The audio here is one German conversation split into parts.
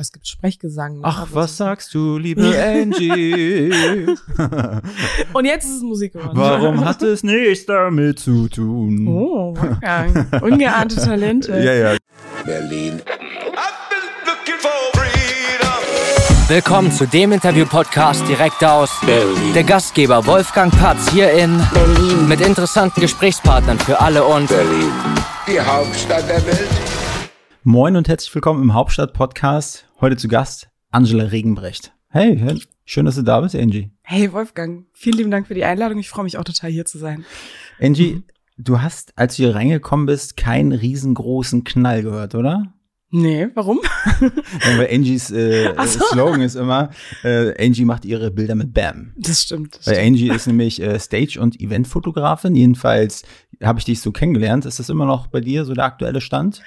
es gibt Sprechgesang. Ach, Aber was so- sagst du, liebe Angie? Und jetzt ist es Musikgewandt. Warum hat es nichts damit zu tun? Oh, Wolfgang. Ungeahnte Talente. Ja, ja. Berlin. Willkommen zu dem Interview-Podcast direkt aus Berlin. der Gastgeber Wolfgang Patz hier in Berlin. mit interessanten Gesprächspartnern für alle und Berlin. Die Hauptstadt der Welt. Moin und herzlich willkommen im Hauptstadt-Podcast. Heute zu Gast Angela Regenbrecht. Hey, schön, dass du da bist, Angie. Hey Wolfgang, vielen lieben Dank für die Einladung. Ich freue mich auch total hier zu sein. Angie, du hast, als du hier reingekommen bist, keinen riesengroßen Knall gehört, oder? Nee, warum? Ja, weil Angies äh, so. Slogan ist immer, äh, Angie macht ihre Bilder mit Bam. Das stimmt. Das Weil stimmt. Angie ist nämlich äh, Stage- und Eventfotografin. Jedenfalls habe ich dich so kennengelernt. Ist das immer noch bei dir so der aktuelle Stand?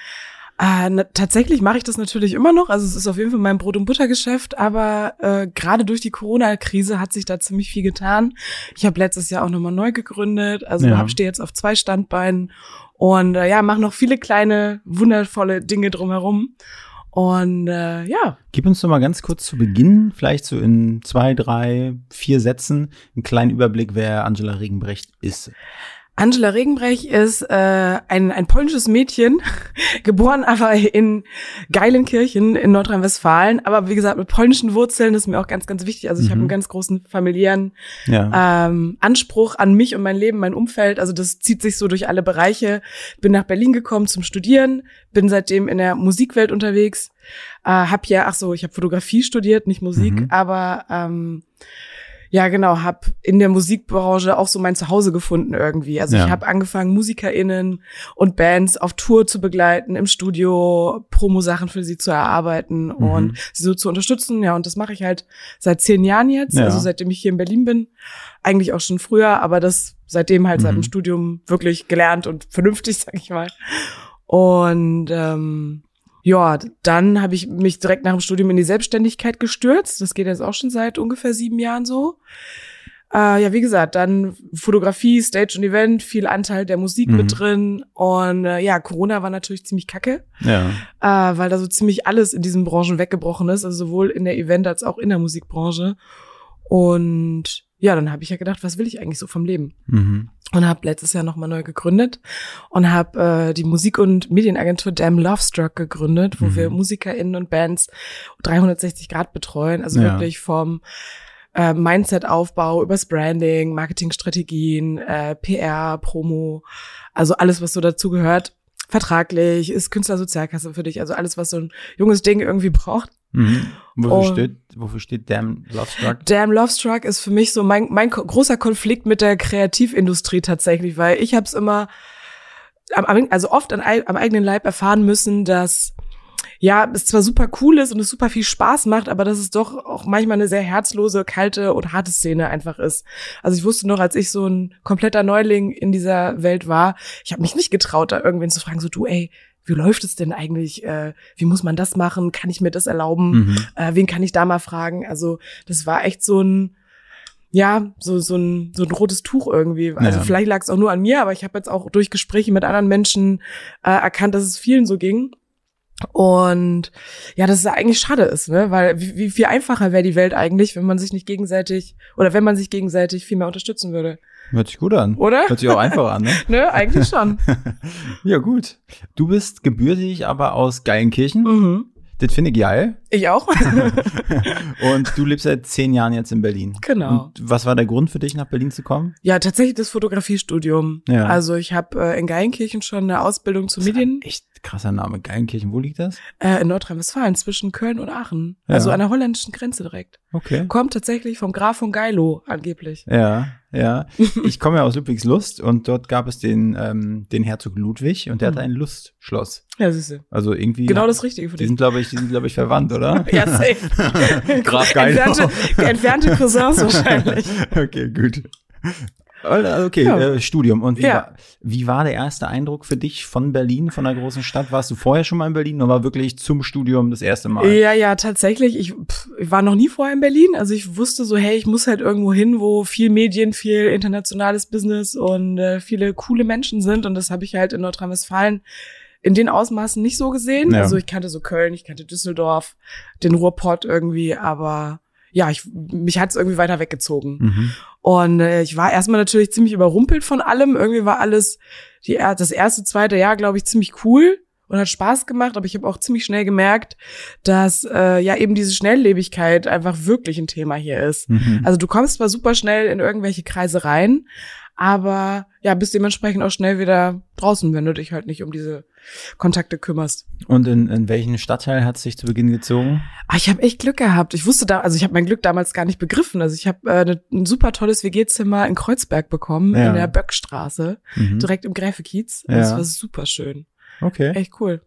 Ah, na, tatsächlich mache ich das natürlich immer noch. Also es ist auf jeden Fall mein Brot- und Buttergeschäft, aber äh, gerade durch die Corona-Krise hat sich da ziemlich viel getan. Ich habe letztes Jahr auch nochmal neu gegründet. Also Ja. stehe jetzt auf zwei Standbeinen und äh, ja, mache noch viele kleine, wundervolle Dinge drumherum. Und äh, ja, Gib uns doch mal ganz kurz zu Beginn, vielleicht so in zwei, drei, vier Sätzen, einen kleinen Überblick, wer Angela Regenbrecht ist. Angela Regenbrech ist äh, ein, ein polnisches Mädchen, geboren aber in Geilenkirchen in Nordrhein-Westfalen, aber wie gesagt mit polnischen Wurzeln das ist mir auch ganz, ganz wichtig. Also ich habe Mhm. einen ganz großen familiären Ja. ähm, Anspruch an mich und mein Leben, mein Umfeld. Also das zieht sich so durch alle Bereiche. Bin nach Berlin gekommen zum Studieren, bin seitdem in der Musikwelt unterwegs. Äh, hab ja, ach so, ich habe Fotografie studiert, nicht Musik, Mhm. aber ähm, ja, genau, hab in der Musikbranche auch so mein Zuhause gefunden irgendwie. Also Ja. ich habe angefangen, MusikerInnen und Bands auf Tour zu begleiten, im Studio Promo-Sachen für sie zu erarbeiten Mhm. und sie so zu unterstützen. Ja, und das mache ich halt seit zehn Jahren jetzt, Ja. also seitdem ich hier in Berlin bin. Eigentlich auch schon früher, aber das seitdem halt seit Mhm. dem Studium wirklich gelernt und vernünftig, sag ich mal. Und ähm, ja, dann habe ich mich direkt nach dem Studium in die Selbstständigkeit gestürzt. Das geht jetzt auch schon seit ungefähr sieben Jahren so. Äh, ja, wie gesagt, dann Fotografie, Stage und Event, viel Anteil der Musik Mhm. mit drin. Und äh, ja, Corona war natürlich ziemlich kacke, Ja. äh, weil da so ziemlich alles in diesen Branchen weggebrochen ist, also sowohl in der Event- als auch in der Musikbranche. Und ja, dann habe ich ja gedacht, was will ich eigentlich so vom Leben? Mhm. und habe letztes Jahr nochmal neu gegründet und habe äh, die Musik- und Medienagentur Damn Lovestruck gegründet, wo Mhm. wir MusikerInnen und Bands 360 Grad betreuen, also Ja. wirklich vom äh, Mindset-Aufbau übers Branding, Marketingstrategien, äh, PR, Promo, also alles, was so dazu gehört. Vertraglich, ist Künstlersozialkasse für dich, also alles, was so ein junges Ding irgendwie braucht. Mhm. Wofür, Und- steht, wofür steht Damn Love Struck? Damn Lovestruck ist für mich so mein, mein großer Konflikt mit der Kreativindustrie tatsächlich, weil ich habe es immer, am, also oft an, am eigenen Leib erfahren müssen, dass ja, es zwar super cool ist und es super viel Spaß macht, aber dass es doch auch manchmal eine sehr herzlose, kalte und harte Szene einfach ist. Also ich wusste noch, als ich so ein kompletter Neuling in dieser Welt war, ich habe mich nicht getraut, da irgendwen zu fragen, so du, ey, wie läuft es denn eigentlich? Äh, wie muss man das machen? Kann ich mir das erlauben? Mhm. äh, wen kann ich da mal fragen? Also das war echt so ein, ja, so, so, ein, so ein rotes Tuch irgendwie. Also Ja. vielleicht lag es auch nur an mir, aber ich habe jetzt auch durch Gespräche mit anderen Menschen äh, erkannt, dass es vielen so ging. Und ja, dass es eigentlich schade ist, ne? Weil wie, wie viel einfacher wäre die Welt eigentlich, wenn man sich nicht gegenseitig oder wenn man sich gegenseitig viel mehr unterstützen würde. Hört sich gut an. Oder? Hört sich auch einfach an, ne? Ne, eigentlich schon. Ja, gut. Du bist gebürtig aber aus Geilenkirchen. mhm. Das finde ich geil. Ich auch. Und du lebst seit zehn Jahren jetzt in Berlin. Genau. Und was war der Grund für dich, nach Berlin zu kommen? ja, tatsächlich das Fotografiestudium. Ja. Also ich habe äh, in Geilenkirchen schon eine Ausbildung zu Medien. Echt krasser Name. Geilenkirchen, wo liegt das? Äh, in Nordrhein-Westfalen, zwischen Köln und Aachen. Ja. Also an der holländischen Grenze direkt. Okay. Kommt tatsächlich vom Graf von Geilo, angeblich. Ja, ja. Ich komme ja aus Ludwigslust und dort gab es den, ähm, den Herzog Ludwig und der hatte ein Lustschloss. Ja, siehste. Also irgendwie. Genau das Richtige für Die dich. sind, glaube ich, die sind, glaube ich, verwandt, oder? Ja, safe. Graf Geilo. entfernte, entfernte Cousins wahrscheinlich. Okay, gut. Also, Okay, Ja. äh, Studium. Und wie, Ja. war, wie war der erste Eindruck für dich von Berlin, von der großen Stadt? Warst du vorher schon mal in Berlin oder war wirklich zum Studium das erste Mal? Ja, ja, tatsächlich. Ich, pff, ich war noch nie vorher in Berlin. Also ich wusste so, hey, ich muss halt irgendwo hin, wo viel Medien, viel internationales Business und äh, viele coole Menschen sind. Und das habe ich halt in Nordrhein-Westfalen in den Ausmaßen nicht so gesehen. Ja. Also ich kannte so Köln, ich kannte Düsseldorf, den Ruhrpott irgendwie, aber ja, ich, mich hat's irgendwie weiter weggezogen. Mhm. Und äh, ich war erstmal natürlich ziemlich überrumpelt von allem. Irgendwie war alles, die, das erste, zweite Jahr, glaube ich, ziemlich cool und hat Spaß gemacht. Aber ich habe auch ziemlich schnell gemerkt, dass äh, ja eben diese Schnelllebigkeit einfach wirklich ein Thema hier ist. Mhm. Also du kommst zwar super schnell in irgendwelche Kreise rein, aber ja, bist dementsprechend auch schnell wieder draußen, wenn du dich halt nicht um diese Kontakte kümmerst. Und in, in welchen Stadtteil hat es sich zu Beginn gezogen? Ah, ich habe echt Glück gehabt. Ich wusste da, also ich habe mein Glück damals gar nicht begriffen. Also ich habe äh, ne, ein super tolles WG-Zimmer in Kreuzberg bekommen, Ja. in der Böckstraße, Mhm. direkt im Gräfekiez. Ja. Das war super schön. Okay. Echt cool.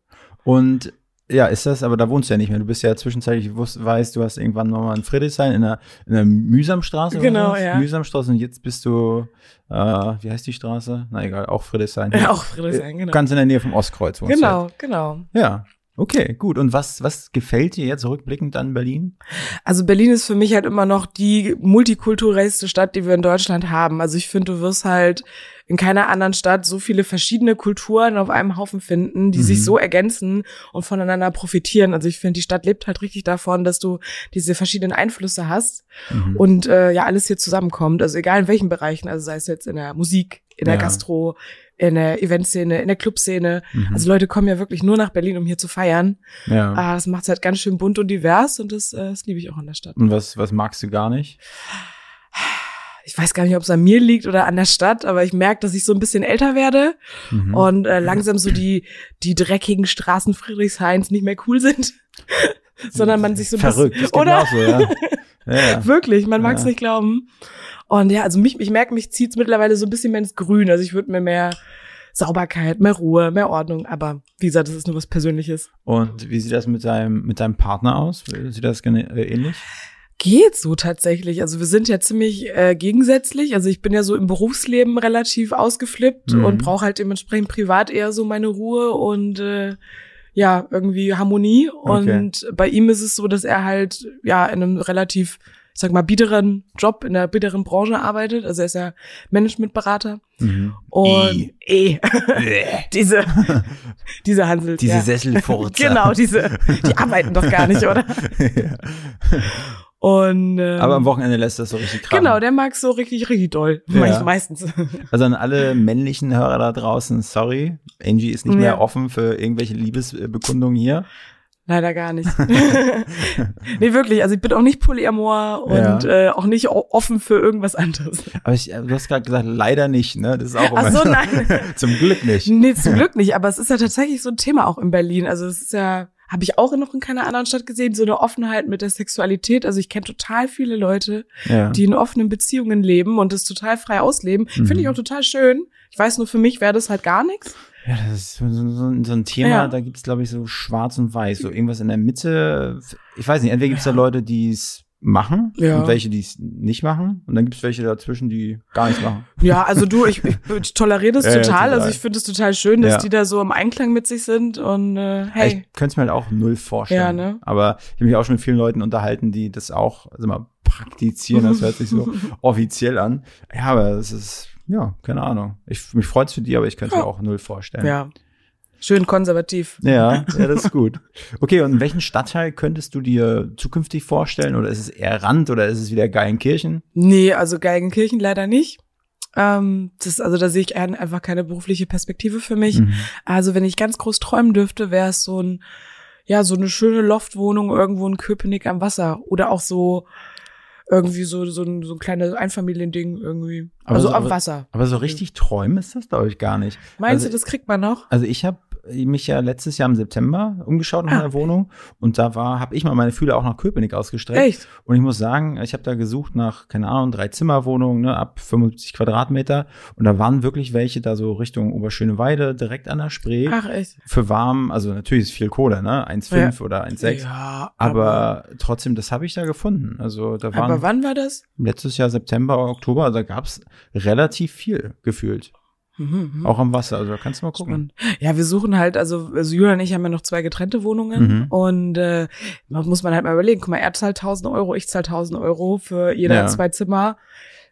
Und ja, ist das, aber da wohnst du ja nicht mehr. Du bist ja zwischenzeitlich, ich wusste, weißt, du hast irgendwann nochmal in Friedrichshain in der, in der Mühsamstraße. Genau, ja. Mühsamstraße und jetzt bist du, äh, wie heißt die Straße? Na egal, auch Friedrichshain. Ja, auch Friedrichshain, genau. Ganz in der Nähe vom Ostkreuz. wohnst du Genau, genau. jetzt. Ja. Okay, gut. Und was, was gefällt dir jetzt rückblickend an Berlin? Also Berlin ist für mich halt immer noch die multikulturellste Stadt, die wir in Deutschland haben. Also ich finde, du wirst halt in keiner anderen Stadt so viele verschiedene Kulturen auf einem Haufen finden, die Mhm. sich so ergänzen und voneinander profitieren. Also ich finde, die Stadt lebt halt richtig davon, dass du diese verschiedenen Einflüsse hast Mhm. und äh, ja alles hier zusammenkommt. Also egal in welchen Bereichen, also sei es jetzt in der Musik, in der Ja. Gastro, in der Eventszene, in der Clubszene. Mhm. Also Leute kommen ja wirklich nur nach Berlin, um hier zu feiern. ja. Ah, das macht halt ganz schön bunt und divers und das, äh, das liebe ich auch an der Stadt. Und was, was magst du gar nicht? Ich weiß gar nicht, ob es an mir liegt oder an der Stadt, aber ich merke, dass ich so ein bisschen älter werde Mhm. und äh, langsam so die, die dreckigen Straßen Friedrichshains nicht mehr cool sind. Sondern man sich so ein Verrückt, das bisschen, geht mir oder? auch so, ja. ja, ja. Wirklich, man mag es nicht glauben. Und ja, also mich, ich merke, mich zieht's mittlerweile so ein bisschen mehr ins Grün. Also ich würde mir mehr Sauberkeit, mehr Ruhe, mehr Ordnung. Aber wie gesagt, das ist nur was Persönliches. Und wie sieht das mit deinem, mit deinem Partner aus? Sieht das äh, ähnlich? Geht so tatsächlich. Also wir sind ja ziemlich äh, gegensätzlich. Also ich bin ja so im Berufsleben relativ ausgeflippt Mhm. und brauche halt dementsprechend privat eher so meine Ruhe und äh, ja, irgendwie Harmonie. Okay. Und bei ihm ist es so, dass er halt ja in einem relativ, sag mal, biederen Job, in einer biederen Branche arbeitet. Also er ist ja Managementberater. Mhm. Und eh, diese, diese Hansel. Diese ja. Sesselfurzer. Genau, diese, die arbeiten doch gar nicht, oder? ja. Und ähm, Aber am Wochenende lässt das so richtig krachen. Genau, der mag so richtig, richtig doll. Ja. Meistens. Also an alle männlichen Hörer da draußen, sorry, Angie ist nicht mehr Ja. offen für irgendwelche Liebesbekundungen hier. Leider gar nicht. nee, wirklich. Also ich bin auch nicht polyamor und Ja. äh, auch nicht offen für irgendwas anderes. Aber ich, du hast gerade gesagt, leider nicht, ne? Das ist auch Ach immer so, nein. Zum Glück nicht. Nee, zum Glück nicht. Aber es ist ja tatsächlich so ein Thema auch in Berlin. Also es ist ja, habe ich auch noch in keiner anderen Stadt gesehen, so eine Offenheit mit der Sexualität. Also ich kenne total viele Leute, Ja. die in offenen Beziehungen leben und das total frei ausleben. Mhm. Finde ich auch total schön. Ich weiß nur, für mich wäre das halt gar nichts. Ja, das ist so, so, ein Thema, Ja. da gibt's glaube ich, so schwarz und weiß, so irgendwas in der Mitte. Ich weiß nicht, entweder gibt's da Leute, die es machen Ja. und welche, die es nicht machen. Und dann gibt's welche dazwischen, die gar nichts machen. Ja, also du, ich, ich, ich toleriere das Ja, ja, total. total. Also ich finde es total schön, dass Ja. die da so im Einklang mit sich sind und äh, hey. Ich könnte es mir halt auch null vorstellen. Ja, ne? Aber ich habe mich auch schon mit vielen Leuten unterhalten, die das auch also mal praktizieren. Das hört sich so offiziell an. Ja, aber es ist, ja, keine Ahnung. Ich, mich freut's für die, aber ich könnte mir auch null vorstellen. Ja. Schön konservativ. Ja, ja, das ist gut. Okay, und welchen Stadtteil könntest du dir zukünftig vorstellen? Oder ist es eher Rand oder ist es wieder Geilenkirchen? Nee, also Geigenkirchen leider nicht. Ähm, das, also da sehe ich ein- einfach keine berufliche Perspektive für mich. Mhm. Also wenn ich ganz groß träumen dürfte, wäre es so ein, ja, so eine schöne Loftwohnung irgendwo in Köpenick am Wasser. Oder auch so irgendwie so, so ein, so ein kleines Einfamiliending irgendwie. Aber also so- am Wasser. Aber so richtig träumen ist das, glaube ich, gar nicht. Meinst also, du, das kriegt man noch? Also ich habe mich ja letztes Jahr im September umgeschaut nach Ah, einer Wohnung und da war, habe ich mal meine Fühler auch nach Köpenick ausgestreckt. Echt? Und ich muss sagen, ich habe da gesucht nach, keine Ahnung, drei Zimmerwohnungen, ne, ab 75 Quadratmeter. Und da waren wirklich welche da so Richtung Oberschöneweide, direkt an der Spree. Ach, echt? Für warm, also natürlich ist viel Kohle, ne? 1,5 oder 1,6. Ja, Aber trotzdem, das habe ich da gefunden. Also da waren aber wann war das? letztes Jahr September, Oktober, da gab's relativ viel gefühlt. Mhm, mhm. Auch am Wasser. Also da kannst du mal gucken. Spannend. Ja, wir suchen halt, also, also Julia und ich haben ja noch zwei getrennte Wohnungen Mhm. und äh, man muss man halt mal überlegen, guck mal, er zahlt 1000 Euro, ich zahl 1000 Euro für jeder Ja. zwei Zimmer.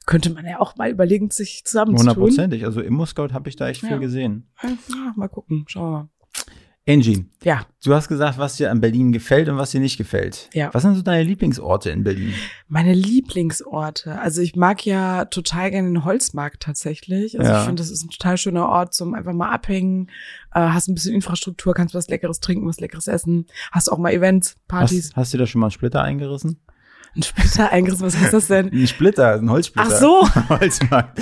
Könnte man ja auch mal überlegen, sich zusammenzutun. Hundertprozentig. Also im Scout habe ich da echt Ja. viel gesehen. Ja, mal gucken, schauen wir mal. Angie, Ja, du hast gesagt, was dir an Berlin gefällt und was dir nicht gefällt. Ja. Was sind so deine Lieblingsorte in Berlin? meine Lieblingsorte. Also ich mag ja total gerne den Holzmarkt tatsächlich. Also Ja. ich finde, das ist ein total schöner Ort zum einfach mal abhängen. Äh, hast ein bisschen Infrastruktur, kannst was Leckeres trinken, was Leckeres essen. Hast auch mal Events, Partys. Hast, hast du da schon mal einen Splitter eingerissen? Ein Splitter eingerissen, was heißt das denn? Ein Splitter, ein Holzsplitter. Ach so. Holzmarkt.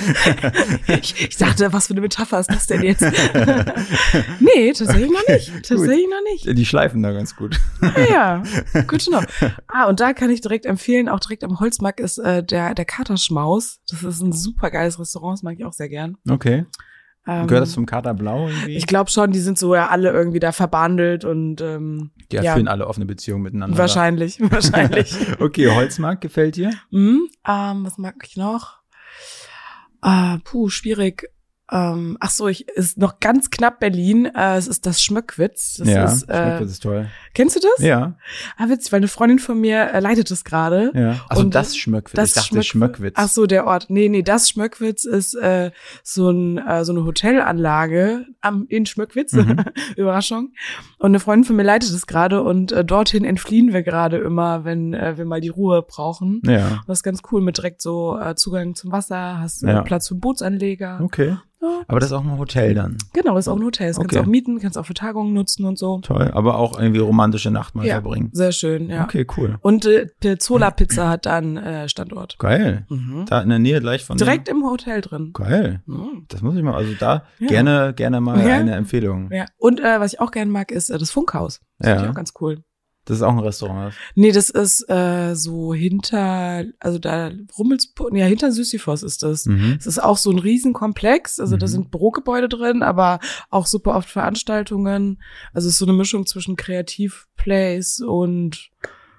Ich, ich dachte, was für eine Metapher ist das denn jetzt? nee, tatsächlich noch nicht. Tatsächlich noch nicht. Die schleifen da ganz gut. Ja, ja. gut know. Ah, und da kann ich direkt empfehlen, auch direkt am Holzmarkt ist äh, der, der Katerschmaus. Das ist ein super geiles Restaurant, das mag ich auch sehr gern. Okay. Ähm, Gehört das zum Kater Blau irgendwie? Ich glaube schon, die sind so ja alle irgendwie da verbandelt und ähm, die ja, führen alle offene Beziehungen miteinander. wahrscheinlich, wahrscheinlich. okay, Holzmarkt gefällt dir? mhm, ähm, was mag ich noch? Ah, puh, schwierig. Ähm, ach so, ich ist noch ganz knapp Berlin. Äh, es ist das Schmöckwitz. Das ja, ist, äh, Schmeckwitz ist toll. Kennst du das? Ja, Ah, witzig, weil eine Freundin von mir äh, leitet das gerade. ja. Also Und das Schmöckwitz. das ich dachte Schmöck- Schmöckwitz. Ach so, der Ort. Nee, nee, das Schmöckwitz ist äh, so, ein, äh, so eine Hotelanlage am, in Schmöckwitz. Mhm. Überraschung. Und eine Freundin von mir leitet es gerade und äh, dorthin entfliehen wir gerade immer, wenn äh, wir mal die Ruhe brauchen. Ja, Das ist ganz cool mit direkt so äh, Zugang zum Wasser, hast Ja. Platz für Bootsanleger. okay. Ja. Aber das ist auch ein Hotel dann. Genau, ist auch ein Hotel. Das kannst du Okay. auch mieten, kannst auch für Tagungen nutzen und so. Toll. Aber auch irgendwie romantische Nacht mal Ja. verbringen. Sehr schön, ja. Okay, cool. Und äh, Pizzola Pizza hat dann äh, Standort. Geil. Mhm. Da in der Nähe gleich von Direkt im Hotel drin. Dem? Geil. Mhm. Das muss ich mal, also da Ja. gerne, gerne mal eine Empfehlung. Ja. Und äh, was ich auch gerne mag, ist äh, das Funkhaus. Das Ja. finde ich auch ganz cool. Das ist auch ein Restaurant. Nee, das ist äh, so hinter, also da Rummelsburg, ja, hinter Sisyphos ist das. Mhm. Es ist auch so ein Riesenkomplex, also da Mhm. sind Bürogebäude drin, aber auch super oft Veranstaltungen. Also es ist so eine Mischung zwischen Kreativplays und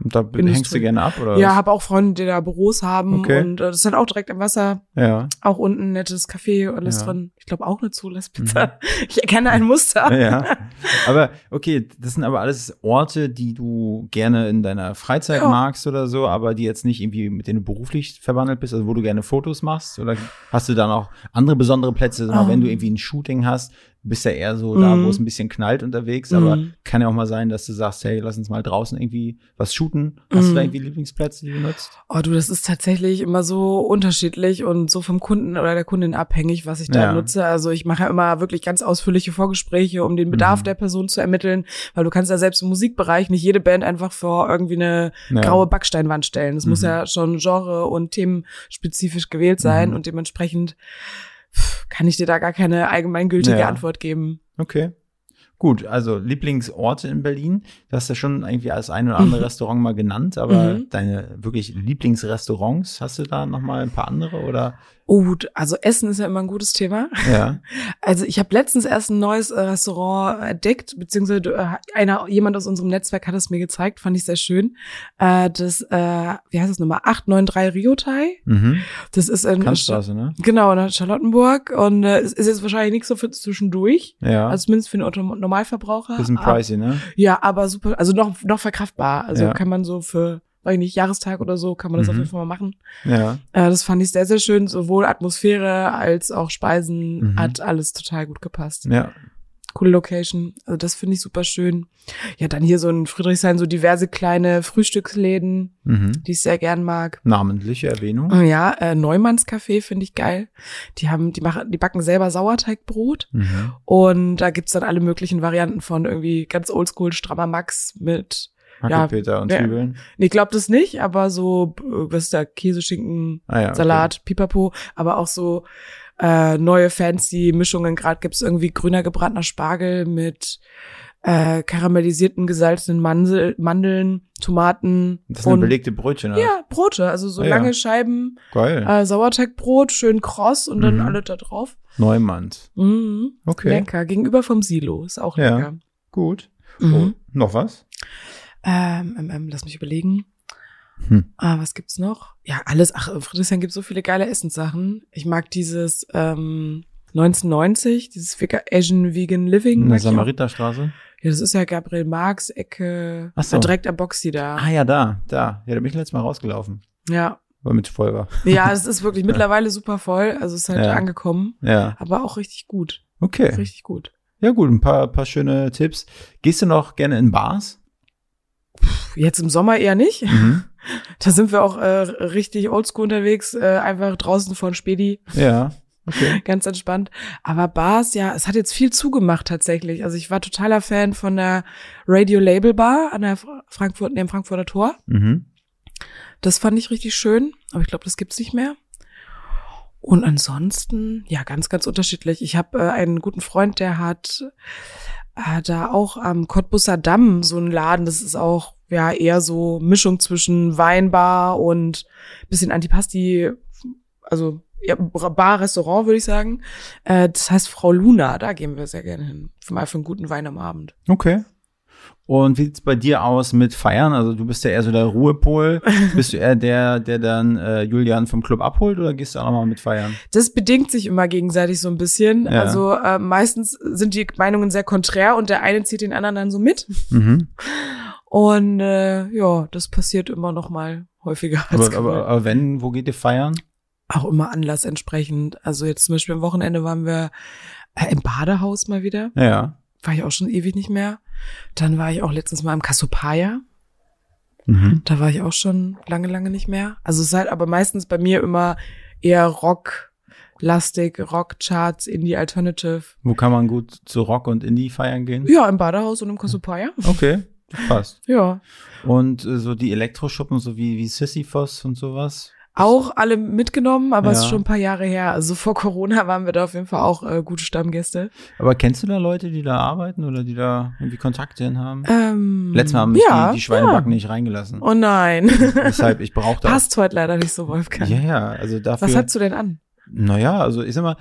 Und da Industrie. hängst du gerne ab, oder? ja, habe auch Freunde, die da Büros haben Okay. und äh, das ist halt auch direkt am Wasser, Ja. auch unten ein nettes Café, alles Ja. drin. Ich glaube auch eine Zulassπizza. Ich erkenne ein Muster. ja. Aber okay, das sind aber alles Orte, die du gerne in deiner Freizeit Ja. magst oder so, aber die jetzt nicht irgendwie mit denen du beruflich verwandelt bist, also wo du gerne Fotos machst oder hast du dann auch andere besondere Plätze, Ähm. wenn du irgendwie ein Shooting hast, bist ja eher so da, Mhm. wo es ein bisschen knallt unterwegs, aber Mhm. kann ja auch mal sein, dass du sagst, hey, lass uns mal draußen irgendwie was shooten. Hast du Mhm. da irgendwie Lieblingsplätze, die du nutzt? Oh du, das ist tatsächlich immer so unterschiedlich und so vom Kunden oder der Kundin abhängig, was ich da Ja. nutze. Also ich mache ja immer wirklich ganz ausführliche Vorgespräche, um den Bedarf Mhm. der Person zu ermitteln, weil du kannst ja selbst im Musikbereich nicht jede Band einfach vor irgendwie eine Ja. graue Backsteinwand stellen. Es muss Mhm. ja schon genre- und themenspezifisch gewählt sein Mhm. und dementsprechend kann ich dir da gar keine allgemeingültige Ja. Antwort geben. Okay. Gut, also Lieblingsorte in Berlin. Du hast ja schon irgendwie als ein oder andere Mhm. Restaurant mal genannt, aber Mhm. deine wirklich Lieblingsrestaurants, hast du da noch mal ein paar andere oder? Oh, also Essen ist ja immer ein gutes Thema. Ja. Also ich habe letztens erst ein neues äh, Restaurant entdeckt, beziehungsweise äh, einer, jemand aus unserem Netzwerk hat es mir gezeigt, fand ich sehr schön. Äh, das, äh, wie heißt das nochmal? 893 Riotai. Mhm. Das ist in Kantstraße, ne? Genau, in Charlottenburg und es ist jetzt wahrscheinlich nichts so für zwischendurch. Ja. Also zumindest für den Otto Normalverbraucher. bisschen Aber- pricey, ne? Ja, aber super, also noch, noch verkraftbar. Also Ja. kann man so für, weiß ich nicht, Jahrestag oder so, kann man das Mhm. auf jeden Fall mal machen. Ja. Äh, das fand ich sehr, sehr schön. Sowohl Atmosphäre als auch Speisen Mhm. hat alles total gut gepasst. Ja. Coole Location. Also das finde ich super schön. Ja, dann hier so in Friedrichshain so diverse kleine Frühstücksläden, Mhm. die ich sehr gern mag. Namentliche Erwähnung. Oh Ja, äh, Neumanns Café finde ich geil. Die haben, die machen, die backen selber Sauerteigbrot Mhm. und da gibt's dann alle möglichen Varianten von irgendwie ganz oldschool strammer Max mit Ja, Hackepeter und ja. Zwiebeln. Nee, ich glaube das nicht, aber so, äh, was ist da, Käse, Schinken, Ah, ja, okay. Salat, Pipapo, aber auch so äh, neue fancy Mischungen. Gerade gibt's irgendwie grüner gebratener Spargel mit äh, karamellisierten gesalzenen Mandel, Mandeln, Tomaten Das sind und belegte Brötchen, oder? ja, Brote, also so Ah, ja. lange Scheiben, Geil. äh, Sauerteigbrot, schön kross und dann Mhm. alle da drauf. Neumanns. Mhm. Okay. Lecker, gegenüber vom Silo, ist auch Ja. lecker. Gut. Mhm. Oh, noch was? Ähm, ähm, ähm, lass mich überlegen. Hm. Ah, was gibt's noch? Ja, alles. Ach, in Friedrichshain gibt so viele geile Essenssachen. Ich mag dieses ähm, 1990, dieses Asian Vegan Living. In der. Samariterstraße? Ja, das ist ja Gabriel Marx Ecke. Ach so. äh, Direkt am Boxy da. Ah ja, da, da. Ja, da bin ich letztes Mal rausgelaufen. Ja. Weil mit voll war. Ja, es ist wirklich mittlerweile super voll. Also es ist halt Ja. angekommen. Ja. Aber auch richtig gut. Okay. Richtig gut. Ja, gut, ein paar, paar schöne Tipps. Gehst du noch gerne in Bars? Jetzt im Sommer eher nicht. Mhm. Da sind wir auch äh, richtig oldschool unterwegs, äh, einfach draußen von Spedi. Ja. Okay. Ganz entspannt. Aber Bars, ja, es hat jetzt viel zugemacht tatsächlich. Also ich war totaler Fan von der Radio Label Bar an der Fra- Frankfurt, neben Frankfurter Tor. Mhm. Das fand ich richtig schön, aber ich glaube, das gibt's nicht mehr. Und ansonsten, ja, ganz, ganz unterschiedlich. Ich habe äh, einen guten Freund, der hat äh, da auch am Cottbusser Damm so einen Laden. Das ist auch ja eher so Mischung zwischen Weinbar und bisschen Antipasti, also ja, Bar, Restaurant würde ich sagen. Äh, das heißt Frau Luna, da gehen wir sehr gerne hin. Mal für einen guten Wein am Abend. Okay. Und wie sieht's bei dir aus mit Feiern? Also du bist ja eher so der Ruhepol. bist du eher der, der dann äh, Julian vom Club abholt oder gehst du auch nochmal mit feiern? Das bedingt sich immer gegenseitig so ein bisschen. Ja. Also äh, meistens sind die Meinungen sehr konträr und der eine zieht den anderen dann so mit. Mhm. Und äh, ja, das passiert immer noch mal häufiger als Aber, aber, aber wenn, wo geht ihr feiern? Auch immer Anlass entsprechend. Also jetzt zum Beispiel am Wochenende waren wir äh, im Badehaus mal wieder. Ja. War ich auch schon ewig nicht mehr. Dann war ich auch letztens mal im Cassiopeia. Mhm. Da war ich auch schon lange, lange nicht mehr. Also es ist halt aber meistens bei mir immer eher Rock, lastig, Rockcharts, Indie Alternative. Wo kann man gut zu Rock und Indie feiern gehen? Ja, im Badehaus und im Cassiopeia. Okay, passt. Ja. Und äh, so die Elektroschuppen, so wie, wie Sisyphos und sowas? Auch alle mitgenommen, aber es ist Ja. schon ein paar Jahre her. Also vor Corona waren wir da auf jeden Fall auch äh, gute Stammgäste. Aber kennst du da Leute, die da arbeiten oder die da irgendwie Kontakte hin haben? Ähm, Letztes Mal haben mich ja, die, die Schweinebacken ja. nicht reingelassen. Oh nein. Deshalb, ich brauche da. Passt heute leider nicht so, Wolfgang. Ja, ja, also dafür. Was hast du denn an? Naja, also ich sag mal,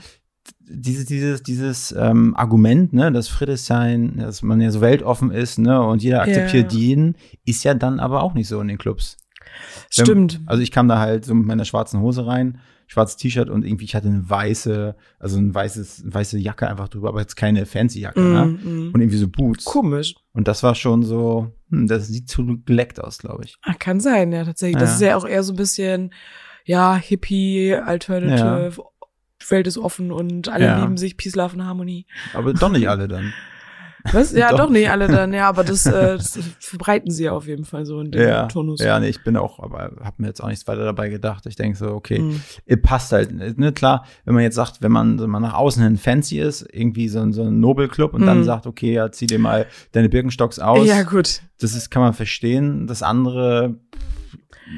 dieses, dieses, dieses ähm, Argument, ne, dass Friedrichshain, dass man ja so weltoffen ist, ne, und jeder akzeptiert Ja. jeden, ist ja dann aber auch nicht so in den Clubs. Wenn- Stimmt. Also ich kam da halt so mit meiner schwarzen Hose rein, schwarzes T-Shirt und irgendwie ich hatte eine weiße, also ein weißes, eine weiße Jacke einfach drüber, aber jetzt keine fancy Jacke, ne? Mm, mm. Und irgendwie so Boots. Komisch. Und das war schon so, hm, das sieht zu geleckt aus, glaube ich. Ach, kann sein, ja, tatsächlich. Das Ja. ist ja auch eher so ein bisschen, ja, Hippie, Alternative, Welt ist offen und alle Ja. lieben sich, Peace, Love und Harmonie. Aber doch nicht alle dann. Was? Ja, Doch. doch, nicht alle dann, ja, aber das, äh, das verbreiten sie ja auf jeden Fall so in dem Ja, Tonus. ja, nee, ich bin auch, aber habe mir jetzt auch nichts weiter dabei gedacht. Ich denke so, okay, Mhm. ihr passt halt, ne, klar, wenn man jetzt sagt, wenn man, wenn man nach außen hin fancy ist, irgendwie so, ein- so ein Nobelclub und dann Mhm. sagt, okay, ja, zieh dir mal deine Birkenstocks aus. Ja, gut. Das ist, kann man verstehen. Das andere,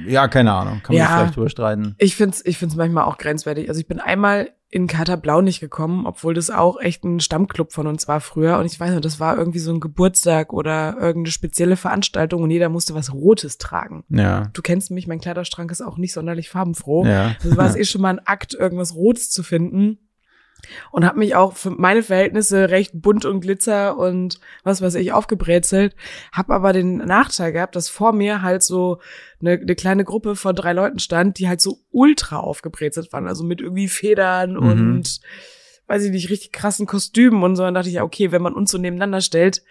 ja, keine Ahnung, kann man Ja. vielleicht drüber streiten. Ich find's, ich find's manchmal auch grenzwertig. Also ich bin einmal in Kater Blau nicht gekommen, obwohl das auch echt ein Stammclub von uns war früher. Und ich weiß noch, das war irgendwie so ein Geburtstag oder irgendeine spezielle Veranstaltung und jeder musste was Rotes tragen. Ja. Du kennst mich, mein Kleiderschrank ist auch nicht sonderlich farbenfroh. Ja. Also war es eh schon mal ein Akt, irgendwas Rotes zu finden. Und habe mich auch für meine Verhältnisse recht bunt und glitzer und was weiß ich aufgebrezelt. Hab aber den Nachteil gehabt, dass vor mir halt so eine, eine kleine Gruppe von drei Leuten stand, die halt so ultra aufgebrezelt waren. Also mit irgendwie Federn Mhm. und weiß ich nicht, richtig krassen Kostümen und so. Dann dachte ich, ja, okay, wenn man uns so nebeneinander stellt,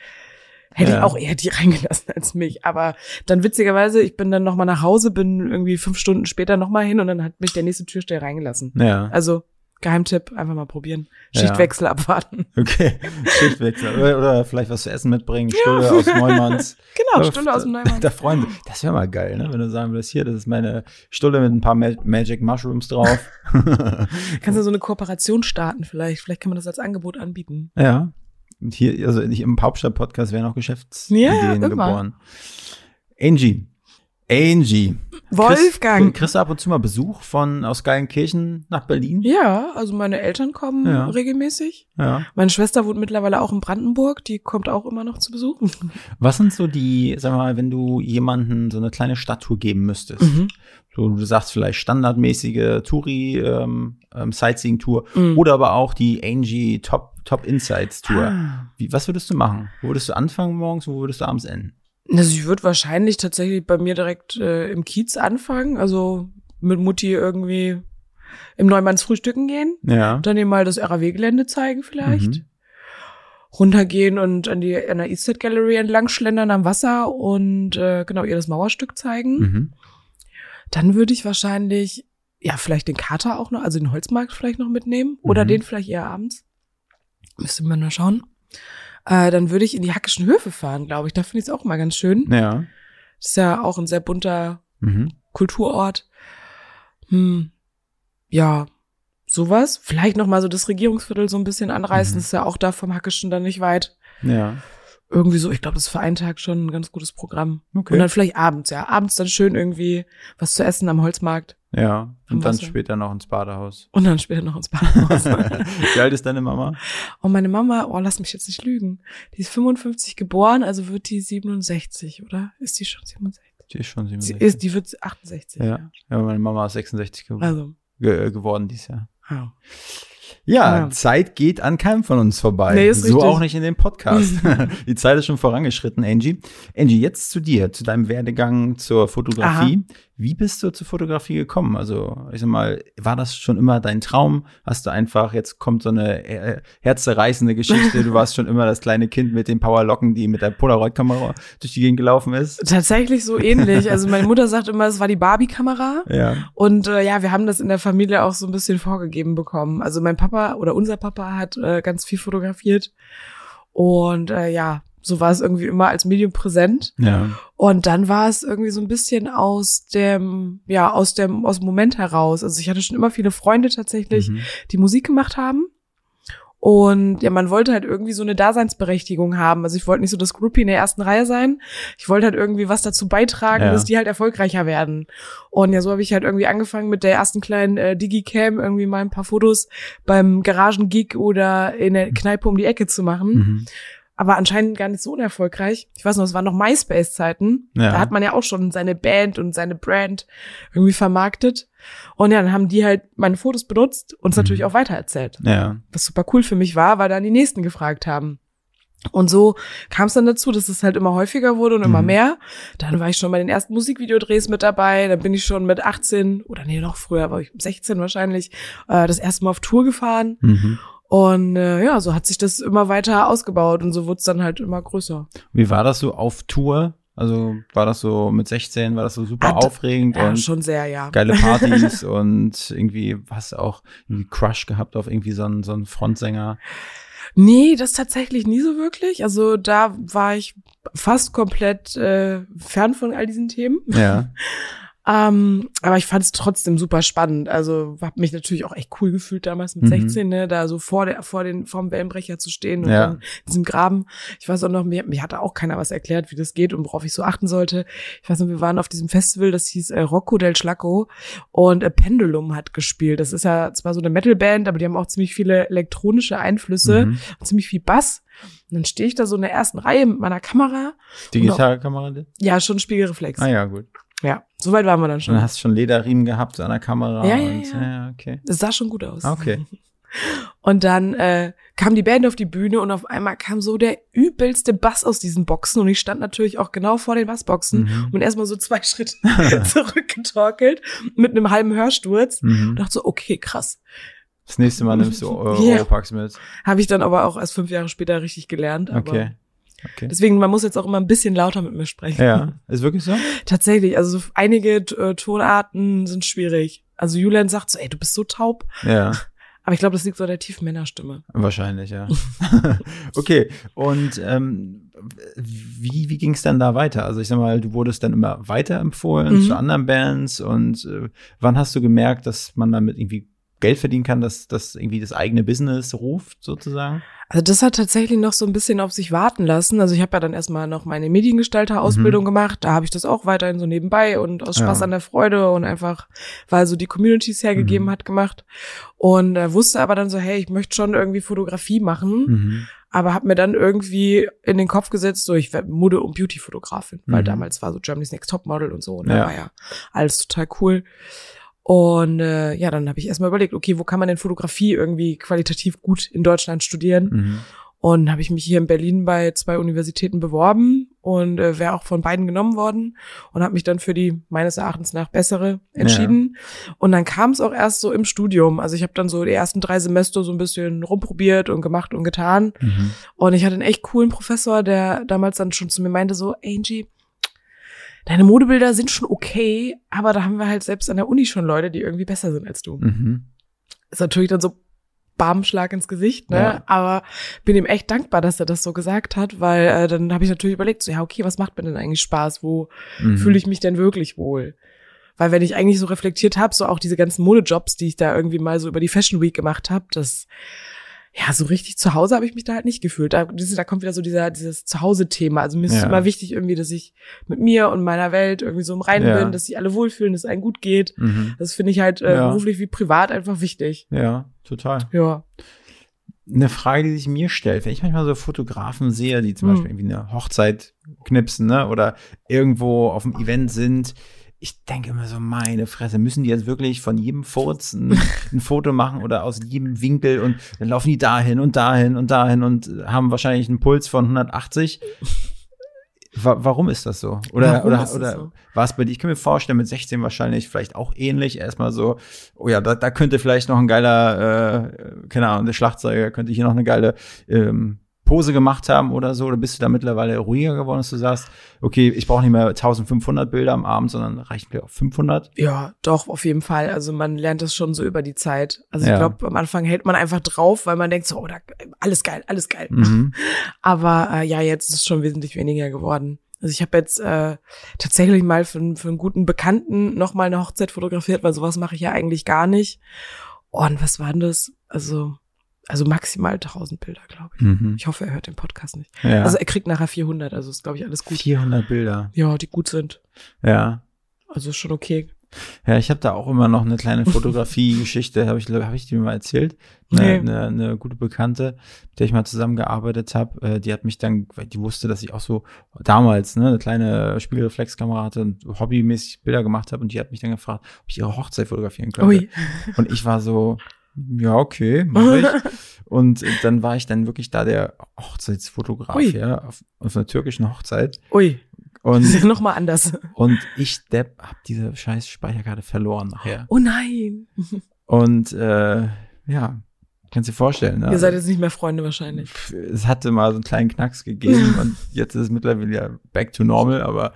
hätte Ja. ich auch eher die reingelassen als mich. Aber dann witzigerweise, ich bin dann nochmal nach Hause, bin irgendwie fünf Stunden später nochmal hin und dann hat mich der nächste Türsteher reingelassen. Ja. Also Geheimtipp, einfach mal probieren. Ja. Schichtwechsel abwarten. Okay. Schichtwechsel. Oder, oder vielleicht was zu essen mitbringen. Stulle aus Neumanns. Genau, Ja, Stunde aus dem Neumann. Da freuen sie. Das wäre mal geil, ne? Wenn du sagen würdest, hier, das ist meine Stulle mit ein paar Ma Magic Mushrooms drauf. Kannst du so eine Kooperation starten vielleicht? Vielleicht kann man das als Angebot anbieten. ja. Und hier, also nicht im Hauptstadt-Podcast werden auch Geschäftsideen Ja, ja, geboren. Angie. Angie. Wolfgang. Kriegst, kriegst du ab und zu mal Besuch von aus Geilenkirchen nach Berlin? Ja, also meine Eltern kommen Ja. regelmäßig. Ja. Meine Schwester wohnt mittlerweile auch in Brandenburg, die kommt auch immer noch zu Besuch. Was sind so die, sag mal, wenn du jemanden so eine kleine Stadttour geben müsstest? Mhm. So, du sagst vielleicht standardmäßige Touri, ähm, ähm, Sightseeing-Tour Mhm. oder aber auch die Angie Top, Top Insights Tour. Ah. Wie, was würdest du machen? Wo würdest du anfangen morgens, wo würdest du abends enden? Also ich würde wahrscheinlich tatsächlich bei mir direkt äh, im Kiez anfangen, also mit Mutti irgendwie im Neumanns frühstücken gehen, Ja. dann ihr mal das RAW-Gelände zeigen vielleicht. Mhm. Runtergehen und an die an der Eastside Gallery entlang schlendern am Wasser und äh, genau ihr das Mauerstück zeigen. Mhm. Dann würde ich wahrscheinlich ja vielleicht den Kater auch noch, also den Holzmarkt vielleicht noch mitnehmen oder Mhm. den vielleicht eher abends. Müsste man mal schauen. Äh, dann würde ich in die Hackischen Höfe fahren, glaube ich. Da finde ich es auch mal ganz schön. Ja. Das ist ja auch ein sehr bunter Mhm. Kulturort. Hm, ja, sowas. Vielleicht noch mal so das Regierungsviertel so ein bisschen anreißen. Mhm. Ist ja auch da vom Hackischen dann nicht weit. Ja. Irgendwie so, ich glaube, das ist für einen Tag schon ein ganz gutes Programm. Okay. Und dann vielleicht abends, ja. Abends dann schön irgendwie was zu essen am Holzmarkt. ja. Und dann Wasser. später noch ins Badehaus. Und dann später noch ins Badehaus. Wie alt ist deine Mama? Und meine Mama, oh, lass mich jetzt nicht lügen. Die ist 55 geboren, also wird die 67, oder? Ist die schon 67? Die ist schon Sie 67. ist, die wird 68. ja. ja, meine Mama ist 66 ge Also, ge geworden dieses Jahr. ja. Ja, Ja. Zeit geht an keinem von uns vorbei. Nee, ist so richtig. auch nicht in dem Podcast. Die Zeit ist schon vorangeschritten, Angie. Angie, jetzt zu dir, zu deinem Werdegang zur Fotografie. Wie bist du zur Fotografie gekommen? Also, ich sag mal, war das schon immer dein Traum? Hast du einfach, jetzt kommt so eine äh, herzzerreißende Geschichte, du warst schon immer das kleine Kind mit den Powerlocken, die mit der Polaroid-Kamera durch die Gegend gelaufen ist? Tatsächlich so ähnlich. Also meine Mutter sagt immer, es war die Barbie-Kamera. Ja. Und äh, ja, wir haben das in der Familie auch so ein bisschen vorgegeben bekommen. Also mein Papa oder unser Papa hat äh, ganz viel fotografiert. Und äh, ja, so war es irgendwie immer als Medium präsent. Ja. Und dann war es irgendwie so ein bisschen aus dem, ja, aus dem, aus dem Moment heraus. Also ich hatte schon immer viele Freunde tatsächlich, Mhm. die Musik gemacht haben. Und ja, man wollte halt irgendwie so eine Daseinsberechtigung haben. Also ich wollte nicht so das Groupie in der ersten Reihe sein. Ich wollte halt irgendwie was dazu beitragen, Ja. dass die halt erfolgreicher werden. Und ja, so habe ich halt irgendwie angefangen mit der ersten kleinen äh, Digicam irgendwie mal ein paar Fotos beim Garagengig oder in der Kneipe um die Ecke zu machen Mhm. Aber anscheinend gar nicht so unerfolgreich. Ich weiß noch, es waren noch MySpace-Zeiten. Ja. Da hat man ja auch schon seine Band und seine Brand irgendwie vermarktet. Und ja, dann haben die halt meine Fotos benutzt und es Mhm. natürlich auch weitererzählt. Ja. Was super cool für mich war, weil dann die Nächsten gefragt haben. Und so kam es dann dazu, dass es halt immer häufiger wurde und immer Mhm. mehr. Dann war ich schon bei den ersten Musikvideodrehs mit dabei. Dann bin ich schon mit 18 oder nee, noch früher, war ich 16 wahrscheinlich, äh, das erste Mal auf Tour gefahren. Mhm. Und äh, ja, so hat sich das immer weiter ausgebaut und so wurde es dann halt immer größer. Wie war das so auf Tour? Also war das so mit 16, war das so super Hat- aufregend Ja, und schon sehr, ja. geile Partys und irgendwie hast du auch irgendwie Crush gehabt auf irgendwie so einen, so einen Frontsänger. Nee, das tatsächlich nie so wirklich. Also da war ich fast komplett äh, fern von all diesen Themen. Ja. Ähm, aber ich fand es trotzdem super spannend. Also habe mich natürlich auch echt cool gefühlt damals mit Mhm. 16, ne, da so vor der vor den vorm Wellenbrecher zu stehen und Ja. in diesem Graben. Ich weiß auch noch, mir, mir hatte auch keiner was erklärt, wie das geht und worauf ich so achten sollte. Ich weiß noch, wir waren auf diesem Festival, das hieß äh, Rocco del Schlacco und äh, Pendulum hat gespielt. Das ist ja zwar so eine Metalband, aber die haben auch ziemlich viele elektronische Einflüsse, Mhm. und ziemlich viel Bass. Und dann stehe ich da so in der ersten Reihe mit meiner Kamera. Digitalkamera? Ja, schon Spiegelreflex. Ah ja, gut. Ja, so weit waren wir dann Und schon. dann hast du schon Lederriemen gehabt an der Kamera. Ja, ja, und, ja. ja, okay. Das sah schon gut aus. Okay. Und dann äh, kam die Band auf die Bühne und auf einmal kam so der übelste Bass aus diesen Boxen und ich stand natürlich auch genau vor den Bassboxen Mhm. und erstmal so zwei Schritte zurückgetorkelt mit einem halben Hörsturz Mhm. und dachte so, okay, krass. Das nächste Mal nimmst du Ja. Europax mit. Habe ich dann aber auch erst fünf Jahre später richtig gelernt. Okay. Okay. Deswegen, man muss jetzt auch immer ein bisschen lauter mit mir sprechen. Ja, ist wirklich so? Tatsächlich, also so einige äh, Tonarten sind schwierig. Also Julian sagt so, ey, du bist so taub. Ja, Aber ich glaube, das liegt so an der tiefen Männerstimme. wahrscheinlich, ja. okay, und ähm, wie, wie ging es dann da weiter? Also ich sag mal, du wurdest dann immer weiterempfohlen Mhm. zu anderen Bands und äh, wann hast du gemerkt, dass man damit irgendwie Geld verdienen kann, dass das irgendwie das eigene Business ruft, sozusagen? Also das hat tatsächlich noch so ein bisschen auf sich warten lassen. Also ich habe ja dann erstmal noch meine Mediengestalter-Ausbildung gemacht. Da habe ich das auch weiterhin so nebenbei und aus Spaß Ja. an der Freude und einfach, weil so die Communities hergegeben Mhm. hat, gemacht. Und äh, wusste aber dann so, hey, ich möchte schon irgendwie Fotografie machen. Mhm. Aber habe mir dann irgendwie in den Kopf gesetzt, so ich werde Mode- und Beauty-Fotografin. Weil Mhm. damals war so Germany's Next Topmodel und so. Und Ja. da war ja alles total cool. Und äh, ja, dann habe ich erstmal überlegt, okay, wo kann man denn Fotografie irgendwie qualitativ gut in Deutschland studieren? Mhm. Und habe ich mich hier in Berlin bei zwei Universitäten beworben und äh, wäre auch von beiden genommen worden und habe mich dann für die meines Erachtens nach bessere entschieden. Und dann kam es auch erst so im Studium. Also ich habe dann so die ersten drei Semester so ein bisschen rumprobiert und gemacht und getan. Mhm. Und ich hatte einen echt coolen Professor, der damals dann schon zu mir meinte so, Angie, deine Modebilder sind schon okay, aber da haben wir halt selbst an der Uni schon Leute, die irgendwie besser sind als du. Mhm. Ist natürlich dann so Barmschlag ins Gesicht, ne? Ja. Aber bin ihm echt dankbar, dass er das so gesagt hat, weil äh, dann habe ich natürlich überlegt, so ja, okay, was macht mir denn eigentlich Spaß? Wo Mhm. fühle ich mich denn wirklich wohl? Weil wenn ich eigentlich so reflektiert habe, so auch diese ganzen Modejobs, die ich da irgendwie mal so über die Fashion Week gemacht habe, das ja, so richtig zu Hause habe ich mich da halt nicht gefühlt. Da, da kommt wieder so dieser, dieses Zuhause-Thema. Also mir ist es Ja. immer wichtig irgendwie, dass ich mit mir und meiner Welt irgendwie so im Reinen Ja. bin, dass sich alle wohlfühlen, dass es einem gut geht. Mhm. Das finde ich halt äh, Ja. beruflich wie privat einfach wichtig. Ja, total. Ja. Eine Frage, die sich mir stellt, wenn ich manchmal so Fotografen sehe, die zum Hm. Beispiel irgendwie eine Hochzeit knipsen, ne, oder irgendwo auf einem Event sind, ich denke immer so, meine Fresse, müssen die jetzt wirklich von jedem Furz ein, ein Foto machen oder aus jedem Winkel und dann laufen die dahin und dahin und dahin und haben wahrscheinlich einen Puls von 180. Wa warum ist das so? Oder, Warum oder, oder so? war es bei dir? Ich kann mir vorstellen, mit 16 wahrscheinlich vielleicht auch ähnlich. Erstmal so, oh ja, da, da könnte vielleicht noch ein geiler, äh, keine Ahnung, der Schlagzeuger könnte hier noch eine geile ähm, Pose gemacht haben oder so. Oder bist du da mittlerweile ruhiger geworden, dass du sagst, okay, ich brauche nicht mehr 1500 Bilder am Abend, sondern reicht mir auch 500? Ja, doch, auf jeden Fall. Also man lernt das schon so über die Zeit. Also Ja. ich glaube, am Anfang hält man einfach drauf, weil man denkt so, oh, da, alles geil, alles geil. Mhm. Aber äh, ja, jetzt ist es schon wesentlich weniger geworden. Also ich habe jetzt äh, tatsächlich mal für, einen- für einen guten Bekannten noch mal eine Hochzeit fotografiert, weil sowas mache ich ja eigentlich gar nicht. Oh, und was war denn das? Also, also maximal 1000 Bilder, glaube ich. Mhm. Ich hoffe, er hört den Podcast nicht. Ja. Also er kriegt nachher 400, also ist, glaube ich, alles gut. 400 Bilder. Ja, die gut sind. Ja. Also ist schon okay. Ja, ich habe da auch immer noch eine kleine Fotografie-Geschichte, habe ich, hab ich dir mal erzählt. Nee. Eine, eine, eine gute Bekannte, mit der ich mal zusammengearbeitet habe, äh, die hat mich dann, weil die wusste, dass ich auch so damals ne, eine kleine Spiegelreflexkamera hatte und hobbymäßig Bilder gemacht habe und die hat mich dann gefragt, ob ich ihre Hochzeit fotografieren könnte. Ui. Und ich war so, ja, okay, mach ich. und dann war ich dann wirklich da der Hochzeitsfotograf, Ui. ja, auf, auf einer türkischen Hochzeit. Ui. Und, Das ist noch mal anders. und ich, Depp, hab diese scheiß Speicherkarte verloren nachher. Oh nein. Und äh, ja, kannst dir vorstellen. Ne? Ihr seid jetzt nicht mehr Freunde wahrscheinlich. Es hatte mal so einen kleinen Knacks gegeben und jetzt ist es mittlerweile wieder back to normal, aber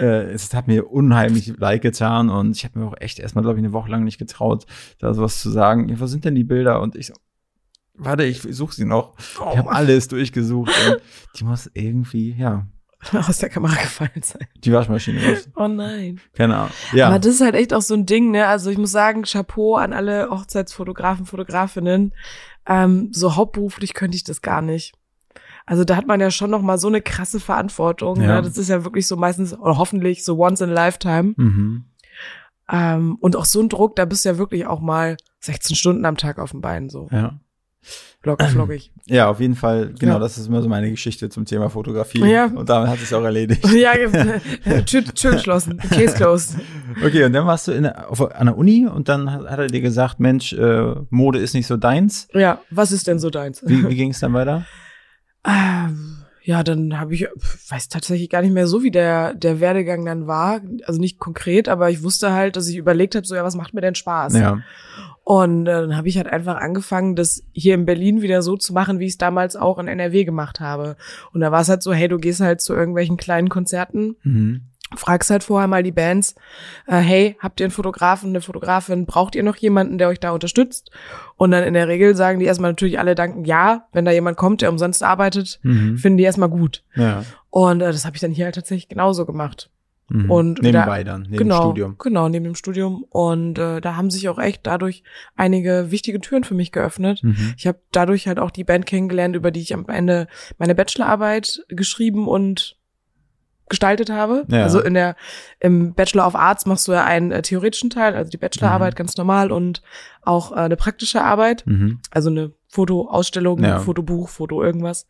äh, es hat mir unheimlich leid getan und ich habe mir auch echt erstmal, glaube ich, eine Woche lang nicht getraut, da sowas zu sagen. Ja, wo sind denn die Bilder? Und ich so, warte, ich suche sie noch. Ich Oh. habe alles durchgesucht und die muss irgendwie, ja, aus der Kamera gefallen sein. die Waschmaschine. Oh nein. Keine Ahnung. Ja. Aber das ist halt echt auch so ein Ding, ne? Also ich muss sagen, Chapeau an alle Hochzeitsfotografen, Fotografinnen. Ähm, so hauptberuflich könnte ich das gar nicht. Also da hat man ja schon noch mal so eine krasse Verantwortung. Ja. Ne? Das ist ja wirklich so meistens oder hoffentlich so once in a lifetime. Mhm. Ähm, und auch so ein Druck, da bist du ja wirklich auch mal 16 Stunden am Tag auf dem Bein so. Ja. Locker flockig. Ja, auf jeden Fall, genau, Ja. das ist immer so meine Geschichte zum Thema Fotografie. Ja. Und damit hat sich auch erledigt. ja, Tür, Tür geschlossen. Case closed. Okay, und dann warst du in auf, an der Uni und dann hat, hat er dir gesagt, Mensch, äh, Mode ist nicht so deins. Ja, was ist denn so deins? Wie, wie ging es dann weiter? Ähm, ja, dann habe ich, weiß tatsächlich gar nicht mehr so, wie der, der Werdegang dann war. Also nicht konkret, aber ich wusste halt, dass ich überlegt habe, so, ja, was macht mir denn Spaß? Ja. Und äh, dann habe ich halt einfach angefangen, das hier in Berlin wieder so zu machen, wie ich es damals auch in NRW gemacht habe. Und da war es halt so, hey, du gehst halt zu irgendwelchen kleinen Konzerten, Mhm. fragst halt vorher mal die Bands, äh, hey, habt ihr einen Fotografen, eine Fotografin, braucht ihr noch jemanden, der euch da unterstützt? Und dann in der Regel sagen die erstmal natürlich alle danken, ja, wenn da jemand kommt, der umsonst arbeitet, Mhm. finden die erstmal gut. Ja. Und äh, das habe ich dann hier halt tatsächlich genauso gemacht. Mhm. Und Nebenbei da- dann, neben genau, dem Studium. Genau, neben dem Studium. Und äh, da haben sich auch echt dadurch einige wichtige Türen für mich geöffnet. Mhm. Ich habe dadurch halt auch die Band kennengelernt, über die ich am Ende meine Bachelorarbeit geschrieben und gestaltet habe. Ja. Also in der im Bachelor of Arts machst du ja einen äh, theoretischen Teil, also die Bachelorarbeit Mhm. ganz normal und auch äh, eine praktische Arbeit, Mhm. also eine Fotoausstellung, Ja. Fotobuch, Foto irgendwas.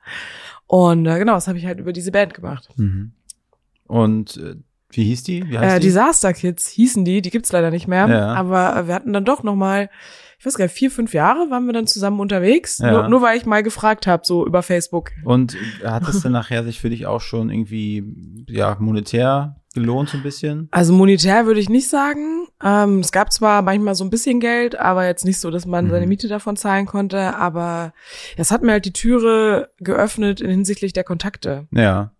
Und äh, genau, das habe ich halt über diese Band gemacht. Mhm. Und äh, wie hieß die? Wie heißt Äh, Disaster Kids hießen die, die gibt's leider nicht mehr. Ja. Aber wir hatten dann doch noch mal, ich weiß gar nicht, vier, fünf Jahre waren wir dann zusammen unterwegs. Ja. Nur, nur weil ich mal gefragt habe, so über Facebook. Und hat es denn nachher sich für dich auch schon irgendwie, ja, monetär gelohnt so ein bisschen? Also monetär würde ich nicht sagen. Ähm, es gab zwar manchmal so ein bisschen Geld, aber jetzt nicht so, dass man Mhm. seine Miete davon zahlen konnte. Aber es hat mir halt die Türe geöffnet in hinsichtlich der Kontakte. Ja.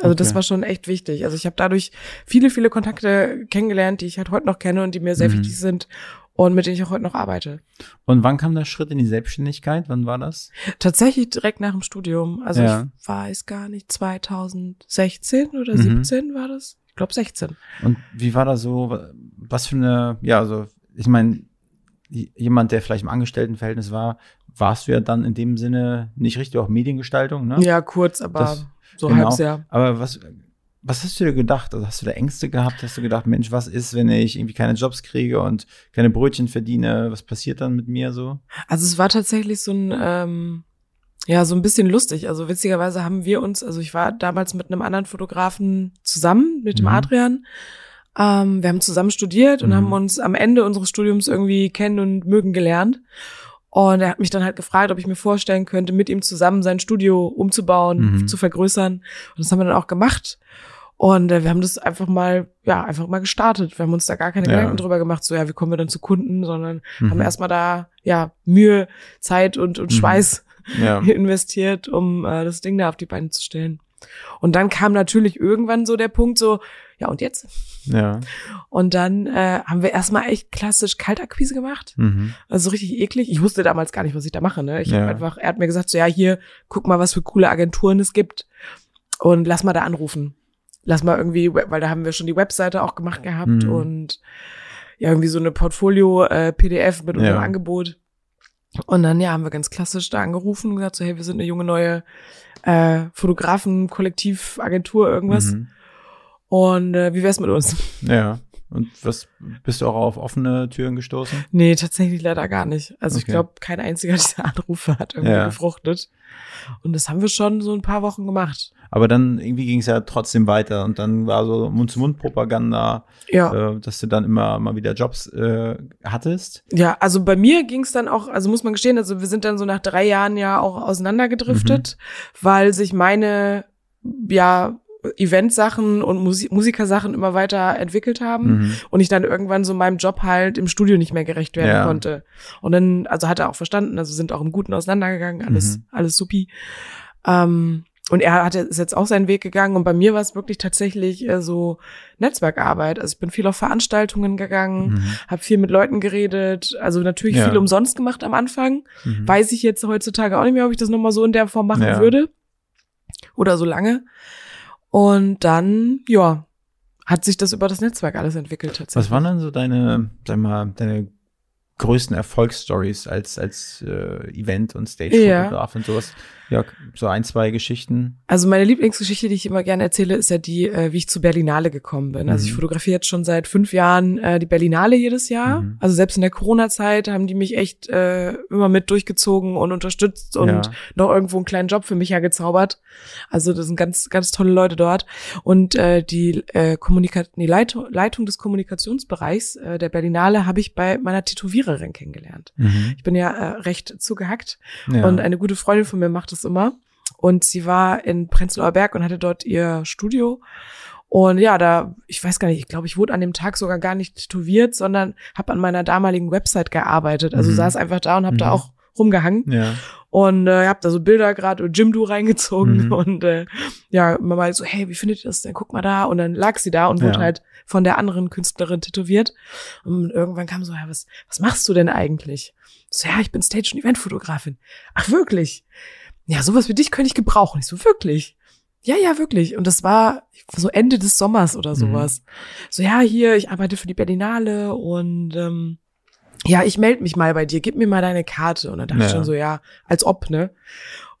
Also das Okay. war schon echt wichtig. Also ich habe dadurch viele, viele Kontakte kennengelernt, die ich halt heute noch kenne und die mir sehr Mhm. wichtig sind. und mit denen ich auch heute noch arbeite. Und wann kam der Schritt in die Selbstständigkeit? Wann war das? Tatsächlich direkt nach dem Studium. Also Ja. ich weiß gar nicht, 2016 oder Mhm. 17 war das? Ich glaube 16. Und wie war das so? Was für eine, ja, also ich meine, jemand, der vielleicht im Angestelltenverhältnis war, warst du ja dann in dem Sinne nicht richtig auch Mediengestaltung, ne? Ja, kurz, aber Das- so genau. halbes Jahr. Aber was, was hast du dir gedacht? Also hast du da Ängste gehabt? Hast du gedacht, Mensch, was ist, wenn ich irgendwie keine Jobs kriege und keine Brötchen verdiene? Was passiert dann mit mir so? Also es war tatsächlich so ein, ähm, ja, so ein bisschen lustig. Also witzigerweise haben wir uns, also ich war damals mit einem anderen Fotografen zusammen, mit dem Mhm. Adrian. Ähm, wir haben zusammen studiert und Mhm. haben uns am Ende unseres Studiums irgendwie kennen und mögen gelernt. Und er hat mich dann halt gefragt, ob ich mir vorstellen könnte, mit ihm zusammen sein Studio umzubauen, Mhm. zu vergrößern. Und das haben wir dann auch gemacht. Und äh, wir haben das einfach mal, ja, einfach mal gestartet. Wir haben uns da gar keine Ja. Gedanken drüber gemacht, so ja, wie kommen wir dann zu Kunden, sondern Mhm. haben erstmal da, ja, Mühe, Zeit und, und Mhm. Schweiß Ja. investiert, um äh, das Ding da auf die Beine zu stellen. Und dann kam natürlich irgendwann so der Punkt so, ja, und jetzt? Ja. Und dann äh, haben wir erstmal echt klassisch Kaltakquise gemacht. Mhm. Also so richtig eklig. Ich wusste damals gar nicht, was ich da mache. Ne? Ich Ja. hab einfach, er hat mir gesagt, so ja, hier, guck mal, was für coole Agenturen es gibt und lass mal da anrufen. Lass mal irgendwie, weil da haben wir schon die Webseite auch gemacht gehabt Mhm. und ja, irgendwie so eine Portfolio-PDF mit unserem Ja. Angebot. Und dann, ja, haben wir ganz klassisch da angerufen und gesagt, so, hey, wir sind eine junge neue äh, Fotografen, Kollektiv, Agentur, irgendwas. Mhm. Und äh, wie wär's mit uns? Ja. Und was bist du auch auf offene Türen gestoßen? Nee, tatsächlich leider gar nicht. Also ich Okay. glaube, kein einziger dieser Anrufe hat irgendwie Ja. gefruchtet. Und das haben wir schon so ein paar Wochen gemacht. Aber dann irgendwie ging es ja trotzdem weiter und dann war so Mund-zu-Mund-Propaganda, Ja. äh, dass du dann immer mal wieder Jobs äh, hattest. Ja, also bei mir ging es dann auch, also muss man gestehen, also wir sind dann so nach drei Jahren ja auch auseinandergedriftet, Mhm. weil sich meine, ja, Eventsachen und Musi Musikersachen immer weiter entwickelt haben Mhm. und ich dann irgendwann so meinem Job halt im Studio nicht mehr gerecht werden Ja. konnte. Und dann, also hat er auch verstanden, also sind auch im Guten auseinandergegangen, alles, Mhm. alles supi. Ähm, und er hat ist jetzt auch seinen Weg gegangen und bei mir war es wirklich tatsächlich äh, so Netzwerkarbeit. Also ich bin viel auf Veranstaltungen gegangen, Mhm. habe viel mit Leuten geredet, also natürlich Ja. viel umsonst gemacht am Anfang. Mhm. Weiß ich jetzt heutzutage auch nicht mehr, ob ich das nochmal so in der Form machen Ja. würde. Oder so lange. Und dann, ja, hat sich das über das Netzwerk alles entwickelt tatsächlich. Was waren dann so deine, sag mal, deine größten Erfolgsstories als als äh, Event und Stage-Fotograf und sowas? Ja, so ein, zwei Geschichten. Also meine Lieblingsgeschichte, die ich immer gerne erzähle, ist ja die, äh, wie ich zu Berlinale gekommen bin. Also ich Mhm. fotografiere jetzt schon seit fünf Jahren äh, die Berlinale jedes Jahr. Mhm. Also selbst in der Corona-Zeit haben die mich echt äh, immer mit durchgezogen und unterstützt und Ja. noch irgendwo einen kleinen Job für mich hergezaubert. Also das sind ganz, ganz tolle Leute dort. Und äh, die, äh, Kommunika die Leitung, Leitung des Kommunikationsbereichs äh, der Berlinale habe ich bei meiner Tätowiererin kennengelernt. Mhm. Ich bin ja äh, recht zugehackt Ja. und eine gute Freundin von mir macht das immer. Und sie war in Prenzlauer Berg und hatte dort ihr Studio. Und ja, da, ich weiß gar nicht, ich glaube, ich wurde an dem Tag sogar gar nicht tätowiert, sondern habe an meiner damaligen Website gearbeitet. Also Mhm. saß einfach da und habe da Mhm. auch rumgehangen ja. und äh, hab da so Bilder gerade und Jimdo reingezogen Mhm. und äh, ja, immer mal so, hey, wie findet ihr das denn? Guck mal da. Und dann lag sie da und wurde Ja. halt von der anderen Künstlerin tätowiert. Und irgendwann kam so, ja, was, was machst du denn eigentlich? So, ja, ich bin Stage- und Eventfotografin. Ach, wirklich? Ja, sowas wie dich könnte ich gebrauchen. Ich so, wirklich? Ja, ja, wirklich. Und das war so Ende des Sommers oder Mhm. sowas. So, ja, hier, ich arbeite für die Berlinale und ähm, ja, ich melde mich mal bei dir, gib mir mal deine Karte. Und dann dachte ich Ja. schon so, ja, als ob, ne?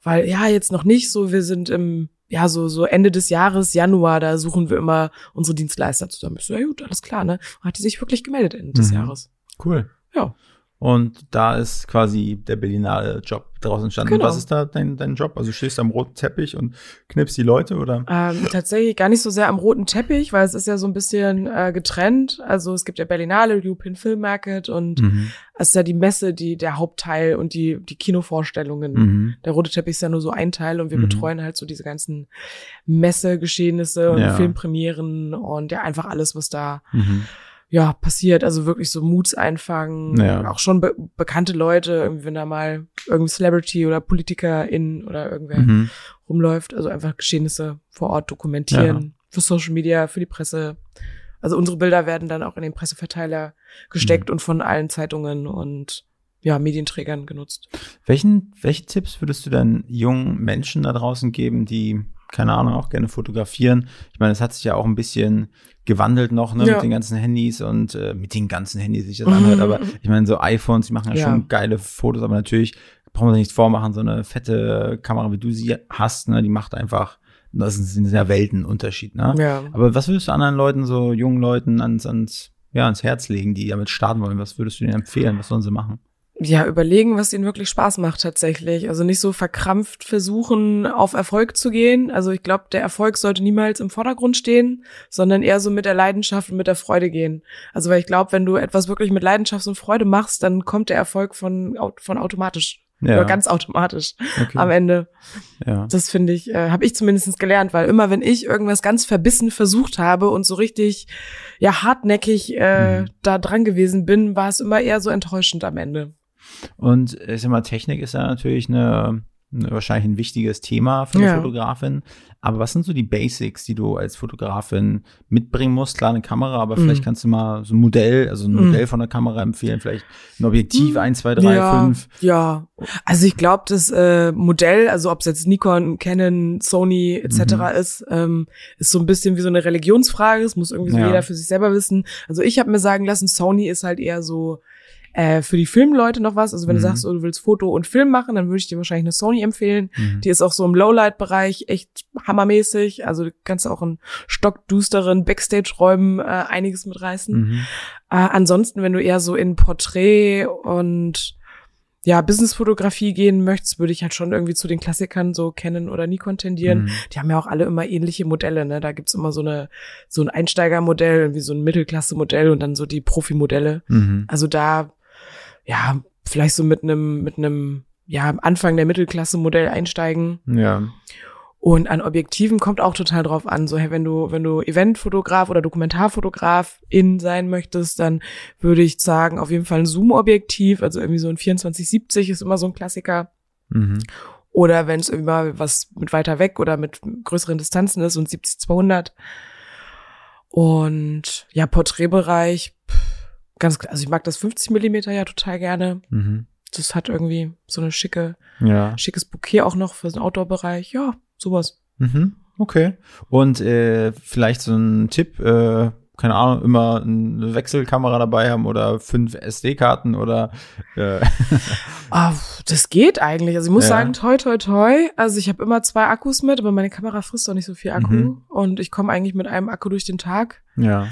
Weil, ja, jetzt noch nicht so, wir sind im, ja, so, so Ende des Jahres, Januar, da suchen wir immer unsere Dienstleister zusammen. Ich so, ja gut, alles klar, ne? Und hat die sich wirklich gemeldet Ende des Mhm. Jahres. Cool. Ja. Und da ist quasi der Berlinale Job daraus entstanden. Genau. Was ist da dein, dein Job? Also stehst du am roten Teppich und knippst die Leute oder? Ähm, tatsächlich gar nicht so sehr am roten Teppich, weil es ist ja so ein bisschen äh, getrennt. Also es gibt ja Berlinale, European Film Market und Mhm. es ist ja die Messe, die der Hauptteil und die die Kinovorstellungen. Mhm. Der rote Teppich ist ja nur so ein Teil und wir Mhm. betreuen halt so diese ganzen Messegeschehnisse und Ja. Filmpremieren und ja einfach alles, was da Mhm. Ja passiert. Also wirklich so Moods einfangen, Ja. auch schon be bekannte Leute, irgendwie wenn da mal irgendwie Celebrity oder Politikerin oder irgendwer Mhm. rumläuft. Also einfach Geschehnisse vor Ort dokumentieren. Für Social Media, für die Presse. Also unsere Bilder werden dann auch in den Presseverteiler gesteckt Mhm. und von allen Zeitungen und ja, Medienträgern genutzt. Welchen, welche Tipps würdest du dann jungen Menschen da draußen geben, die, keine Ahnung, auch gerne fotografieren? Ich meine, es hat sich ja auch ein bisschen gewandelt noch, ne, Ja. mit den ganzen Handys und äh, mit den ganzen Handys, sich das anhört. Aber ich meine, so iPhones, die machen ja, Ja. schon geile Fotos, aber natürlich brauchen wir nichts vormachen, so eine fette Kamera, wie du sie hast, ne, die macht einfach, das ist ein sehr Weltenunterschied, ne? Ja. Aber was würdest du anderen Leuten, so jungen Leuten, ans, ans, ja, ans Herz legen, die damit starten wollen? Was würdest du denen empfehlen? Was sollen sie machen? Ja, überlegen, was ihnen wirklich Spaß macht tatsächlich. Also nicht so verkrampft versuchen, auf Erfolg zu gehen. Also ich glaube, der Erfolg sollte niemals im Vordergrund stehen, sondern eher so mit der Leidenschaft und mit der Freude gehen. Also weil ich glaube, wenn du etwas wirklich mit Leidenschaft und Freude machst, dann kommt der Erfolg von, von automatisch. Oder ganz automatisch okay. am Ende. ja. Das finde ich, äh, habe ich zumindest gelernt, weil immer wenn ich irgendwas ganz verbissen versucht habe und so richtig, ja, hartnäckig äh, Mhm. da dran gewesen bin, war es immer eher so enttäuschend am Ende. Und ich sag mal, Technik ist ja natürlich eine, eine wahrscheinlich ein wichtiges Thema für eine Ja. Fotografin. Aber was sind so die Basics, die du als Fotografin mitbringen musst? Klar, eine Kamera, aber vielleicht Mhm. kannst du mal so ein Modell, also ein Mhm. Modell von der Kamera empfehlen, vielleicht ein Objektiv, eins, zwei, drei, ja, fünf. Ja, also ich glaube, das äh, Modell, also ob es jetzt Nikon, Canon, Sony etc. Mhm. ist, ähm, ist so ein bisschen wie so eine Religionsfrage. Das muss irgendwie so Ja. jeder für sich selber wissen. Also ich habe mir sagen lassen, Sony ist halt eher so äh, für die Filmleute noch was. Also wenn Mhm. du sagst, oh, du willst Foto und Film machen, dann würde ich dir wahrscheinlich eine Sony empfehlen. Mhm. Die ist auch so im Lowlight-Bereich echt hammermäßig. Also du kannst auch in stockdusteren Backstage-Räumen äh, einiges mitreißen. Mhm. Äh, ansonsten, wenn du eher so in Porträt und ja, Businessfotografie gehen möchtest, würde ich halt schon irgendwie zu den Klassikern so Canon oder Nikon tendieren. Mhm. Die haben ja auch alle immer ähnliche Modelle, ne? Da gibt's immer so eine so ein Einsteigermodell, irgendwie so ein Mittelklasse-Modell und dann so die Profi-Modelle. Mhm. Also da, ja, vielleicht so mit einem, mit einem, ja, am Anfang der Mittelklasse-Modell einsteigen. Ja. Und an Objektiven kommt auch total drauf an. So, hey, wenn du, wenn du Eventfotograf oder Dokumentarfotograf in sein möchtest, dann würde ich sagen, auf jeden Fall ein Zoom-Objektiv, also irgendwie so ein 2470 ist immer so ein Klassiker. Mhm. Oder wenn es irgendwie mal was mit weiter weg oder mit größeren Distanzen ist, so ein 70-200. Und ja, Porträtbereich, ganz klar, also ich mag das 50 Millimeter ja total gerne. Mhm. Das hat irgendwie so eine schicke, Ja. schickes Bouquet auch noch für den Outdoor-Bereich. Ja, sowas. Mhm. Okay. Und äh, vielleicht so ein Tipp, äh, keine Ahnung, immer eine Wechselkamera dabei haben oder fünf SD-Karten oder äh, Ah, das geht eigentlich. Also ich muss Ja. sagen, toi, toi, toi. Also ich habe immer zwei Akkus mit, aber meine Kamera frisst auch nicht so viel Akku. Mhm. Und ich komme eigentlich mit einem Akku durch den Tag. ja.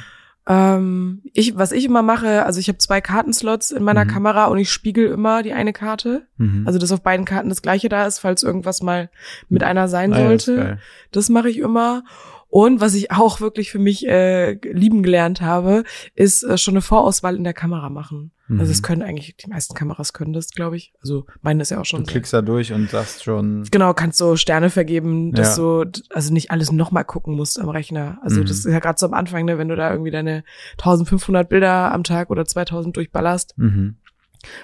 Ähm, ich, was ich immer mache, also ich habe zwei Kartenslots in meiner Mhm. Kamera und ich spiegel immer die eine Karte. Mhm. Also dass auf beiden Karten das gleiche da ist, falls irgendwas mal mit einer sein Ah sollte. geil. Das mache ich immer. Und was ich auch wirklich für mich äh, lieben gelernt habe, ist äh, schon eine Vorauswahl in der Kamera machen. Mhm. Also es können eigentlich, die meisten Kameras können das, glaube ich. Also meine ist ja auch Du schon. sehr- klickst da durch und sagst schon. Genau, kannst so Sterne vergeben, dass Ja. du also nicht alles nochmal gucken musst am Rechner. Also Mhm. das ist ja gerade so am Anfang, ne, wenn du da irgendwie deine 1500 Bilder am Tag oder 2000 durchballerst, Mhm.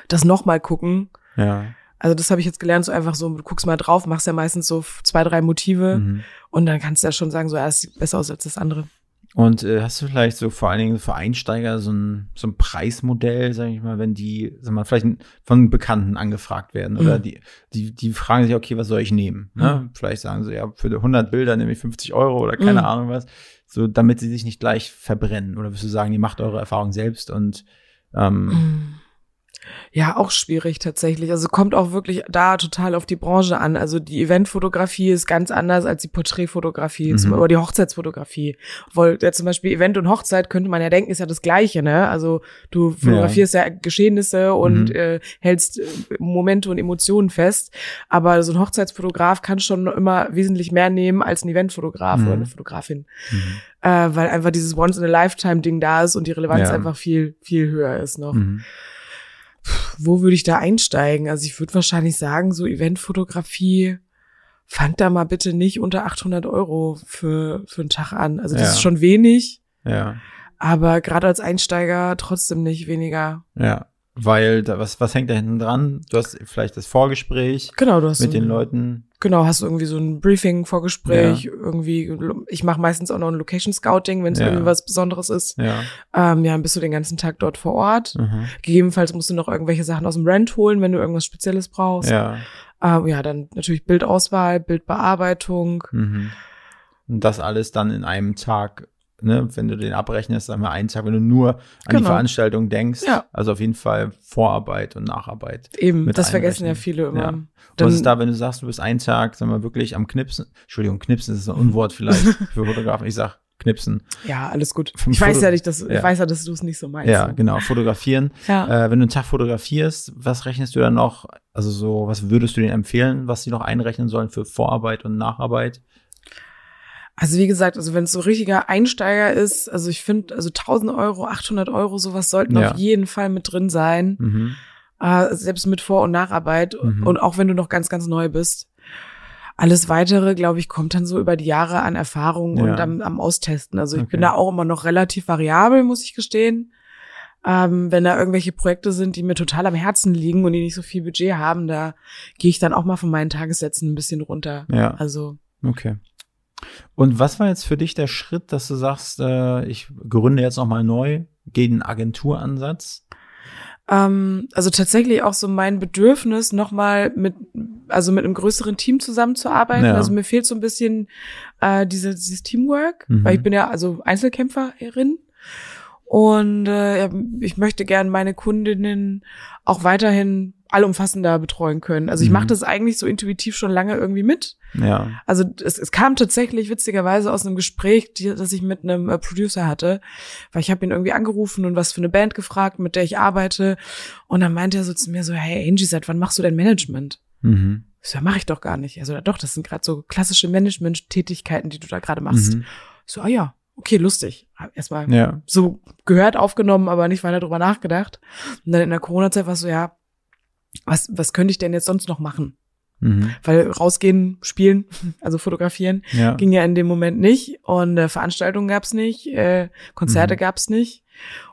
das nochmal gucken. Ja. Also das habe ich jetzt gelernt, so einfach so, du guckst mal drauf, machst ja meistens so zwei, drei Motive Mhm. und dann kannst du ja schon sagen, so, ja, es sieht besser aus als das andere. Und äh, hast du vielleicht so vor allen Dingen für Einsteiger so ein, so ein Preismodell, sag ich mal, wenn die, sag mal, vielleicht von Bekannten angefragt werden oder Mhm. die, die, die fragen sich, okay, was soll ich nehmen? Ne? Vielleicht sagen sie, ja, für 100 Bilder nehme ich 50 Euro oder keine Mhm. Ahnung was, so damit sie sich nicht gleich verbrennen. Oder würdest du sagen, ihr macht eure Erfahrung selbst und ähm, Ja, auch schwierig tatsächlich. Also kommt auch wirklich da total auf die Branche an. Also die Eventfotografie ist ganz anders als die Porträtfotografie Mhm. zum- oder die Hochzeitsfotografie. Obwohl ja zum Beispiel Event und Hochzeit könnte man ja denken, ist ja das Gleiche, ne? Also du fotografierst ja, Geschehnisse und Mhm. äh, hältst äh, Momente und Emotionen fest. Aber so ein Hochzeitsfotograf kann schon immer wesentlich mehr nehmen als ein Eventfotograf Mhm. oder eine Fotografin. mhm. Äh, weil einfach dieses Once-in-a-Lifetime-Ding da ist und die Relevanz Ja. einfach viel, viel höher ist noch Mhm. Wo würde ich da einsteigen? Also ich würde wahrscheinlich sagen, so Eventfotografie, fangt da mal bitte nicht unter 800 Euro für, für einen Tag an. Also das Ja. ist schon wenig, ja, aber gerade als Einsteiger trotzdem nicht weniger. ja. Weil, da, was, was hängt da hinten dran? Du hast vielleicht das Vorgespräch Genau, du hast mit so, den Leuten. Genau, hast du irgendwie so ein Briefing, Vorgespräch, irgendwie, ich mache meistens auch noch ein Location Scouting, wenn es Ja. irgendwie was Besonderes ist. Ja. Ähm, ja, dann bist du den ganzen Tag dort vor Ort. Mhm. Gegebenenfalls musst du noch irgendwelche Sachen aus dem Rent holen, wenn du irgendwas Spezielles brauchst. Ja. Ähm, ja, dann natürlich Bildauswahl, Bildbearbeitung. Mhm. Und das alles dann in einem Tag, ne, wenn du den abrechnest, sagen wir einen Tag, wenn du nur an die Genau. Veranstaltung denkst. Ja. Also auf jeden Fall Vorarbeit und Nacharbeit. Eben, das vergessen ja viele immer. Ja. Was ist da, wenn du sagst, du bist einen Tag, sagen wir wirklich am Knipsen? Entschuldigung, Knipsen ist ein Unwort vielleicht für Fotografen. Ich sag Knipsen. ja, alles gut. Ich weiß Foto- ja nicht, dass, Ja. ich weiß ja, dass du es nicht so meinst. Ja, genau, fotografieren. Ja. Äh, wenn du einen Tag fotografierst, was rechnest du dann noch? Also so, was würdest du denen empfehlen, was sie noch einrechnen sollen für Vorarbeit und Nacharbeit? Also wie gesagt, also wenn es so richtiger Einsteiger ist, also ich finde, also 1000 Euro, 800 Euro, sowas sollten Ja. auf jeden Fall mit drin sein. Mhm. Äh, selbst mit Vor- und Nacharbeit. Mhm. Und auch wenn du noch ganz, ganz neu bist. Alles weitere, glaube ich, kommt dann so über die Jahre an Erfahrung Ja. und am, am Austesten. Also ich Okay. bin da auch immer noch relativ variabel, muss ich gestehen. Ähm, wenn da irgendwelche Projekte sind, die mir total am Herzen liegen und die nicht so viel Budget haben, da gehe ich dann auch mal von meinen Tagessätzen ein bisschen runter. Ja. Also Okay. Und was war jetzt für dich der Schritt, dass du sagst, äh, ich gründe jetzt nochmal neu, gehe den Agenturansatz? Ähm, also tatsächlich auch so mein Bedürfnis, nochmal mit, also mit einem größeren Team zusammenzuarbeiten. Ja. Also mir fehlt so ein bisschen äh, diese, dieses Teamwork, Mhm. weil ich bin ja also Einzelkämpferin. Und äh, ich möchte gern meine Kundinnen auch weiterhin allumfassender betreuen können. Also ich Mhm. mache das eigentlich so intuitiv schon lange irgendwie mit. Ja. Also es, es kam tatsächlich witzigerweise aus einem Gespräch, die, das ich mit einem äh, Producer hatte, weil ich habe ihn irgendwie angerufen und was für eine Band gefragt, mit der ich arbeite. Und dann meinte er so zu mir so, hey Angie, seit wann machst du denn Management? Mhm. Ich so, ja, mache ich doch gar nicht. Also doch, das sind gerade so klassische Management-Tätigkeiten, die du da gerade machst. Mhm. Ich so, ah ja, okay, lustig. Hab Erstmal Ja. so gehört, aufgenommen, aber nicht weiter drüber nachgedacht. Und dann in der Corona-Zeit war es so, ja, was, was könnte ich denn jetzt sonst noch machen? Mhm. Weil rausgehen, spielen, also fotografieren, Ja. ging ja in dem Moment nicht und äh, Veranstaltungen gab's nicht, äh, Konzerte Mhm. gab's nicht.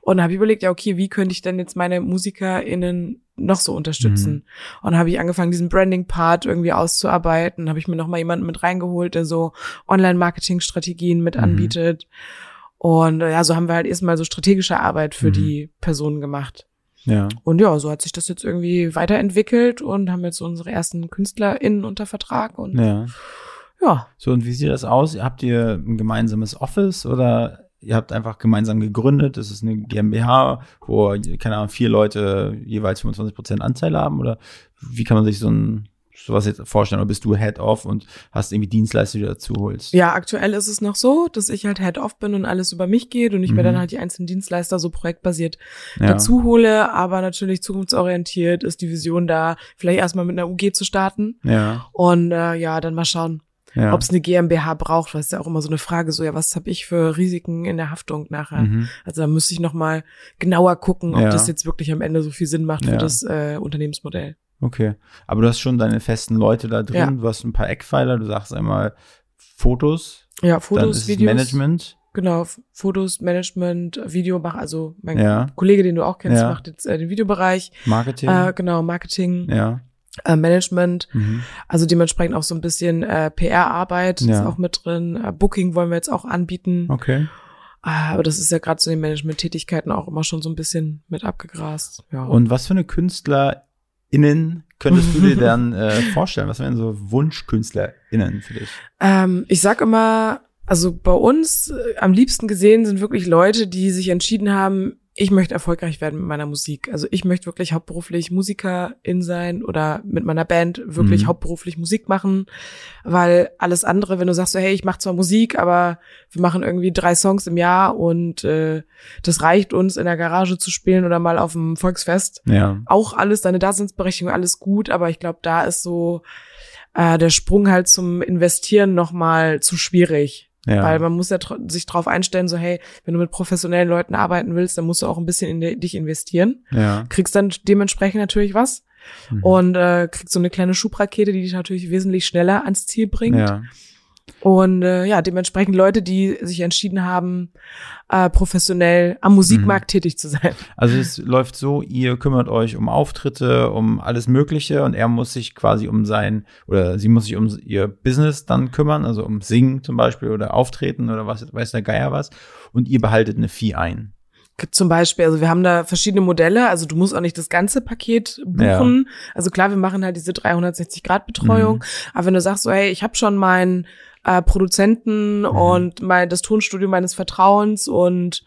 Und dann habe ich überlegt, ja, okay, wie könnte ich denn jetzt meine MusikerInnen noch so unterstützen? Mhm. Und habe ich angefangen, diesen Branding-Part irgendwie auszuarbeiten. Habe ich mir noch mal jemanden mit reingeholt, der so Online-Marketing-Strategien mit Mhm. anbietet. Und äh, ja, so haben wir halt erstmal so strategische Arbeit für Mhm. die Personen gemacht. Ja. Und ja, so hat sich das jetzt irgendwie weiterentwickelt und haben jetzt unsere ersten KünstlerInnen unter Vertrag und Ja. ja. So, und wie sieht das aus? Habt ihr ein gemeinsames Office oder ihr habt einfach gemeinsam gegründet? Das ist eine GmbH, wo, keine Ahnung, vier Leute jeweils 25 Prozent Anteil haben? Oder wie kann man sich so ein sowas jetzt vorstellen? Oder bist du Head-Off und hast irgendwie Dienstleister, die du dazu holst? Ja, aktuell ist es noch so, dass ich halt Head-Off bin und alles über mich geht und ich mir Mhm. dann halt die einzelnen Dienstleister so projektbasiert Ja. dazu hole, aber natürlich zukunftsorientiert ist die Vision da, vielleicht erstmal mit einer UG zu starten Ja. und äh, ja, dann mal schauen, ja. ob es eine GmbH braucht, weil es ist ja auch immer so eine Frage, so ja, was habe ich für Risiken in der Haftung nachher? Mhm. Also da müsste ich noch mal genauer gucken, ob Ja. das jetzt wirklich am Ende so viel Sinn macht für Ja. das äh, Unternehmensmodell. Okay. Aber du hast schon deine festen Leute da drin. Ja. Du hast ein paar Eckpfeiler. Du sagst einmal Fotos, Ja, Fotos, Videos. Management. Genau, Fotos, Management, Video, mach, also mein Ja. Kollege, den du auch kennst, Ja. macht jetzt äh, den Videobereich, Marketing. äh, genau, Marketing, ja. äh, Management, Mhm. also dementsprechend auch so ein bisschen äh, PR-Arbeit ist auch mit drin, äh, Booking wollen wir jetzt auch anbieten, Okay. Ah, aber das ist ja gerade so in den Management-Tätigkeiten auch immer schon so ein bisschen mit abgegrast. Ja. Und was für eine KünstlerInnen könntest du dir dann äh, vorstellen? Was wären so WunschkünstlerInnen für dich? Ähm, ich sag immer, also bei uns äh, am liebsten gesehen sind wirklich Leute, die sich entschieden haben, ich möchte erfolgreich werden mit meiner Musik. Also ich möchte wirklich hauptberuflich Musikerin sein oder mit meiner Band wirklich Mhm. hauptberuflich Musik machen, weil alles andere, wenn du sagst so, hey, ich mache zwar Musik, aber wir machen irgendwie drei Songs im Jahr und äh, das reicht uns in der Garage zu spielen oder mal auf dem Volksfest, Ja. auch alles, deine Daseinsberechtigung, alles gut, aber ich glaube, da ist so äh, der Sprung halt zum Investieren nochmal zu schwierig. Ja. Weil man muss ja sich drauf einstellen, so hey, wenn du mit professionellen Leuten arbeiten willst, dann musst du auch ein bisschen in de- dich investieren. ja. Kriegst dann dementsprechend natürlich was Mhm. und äh, kriegst so eine kleine Schubrakete, die dich natürlich wesentlich schneller ans Ziel bringt. Ja. Und äh, ja, dementsprechend Leute, die sich entschieden haben, äh, professionell am Musikmarkt mhm. tätig zu sein. Also es läuft so, ihr kümmert euch um Auftritte, um alles Mögliche und er muss sich quasi um sein oder sie muss sich um ihr Business dann kümmern, also um Singen zum Beispiel oder Auftreten oder was weiß der Geier was und ihr behaltet eine Fee ein. Zum Beispiel, also wir haben da verschiedene Modelle, also du musst auch nicht das ganze Paket buchen. Ja. Also klar, wir machen halt diese 360-Grad-Betreuung, mhm. aber wenn du sagst so, hey, ich habe schon meinen äh, Produzenten mhm. und mein, das Tonstudio meines Vertrauens und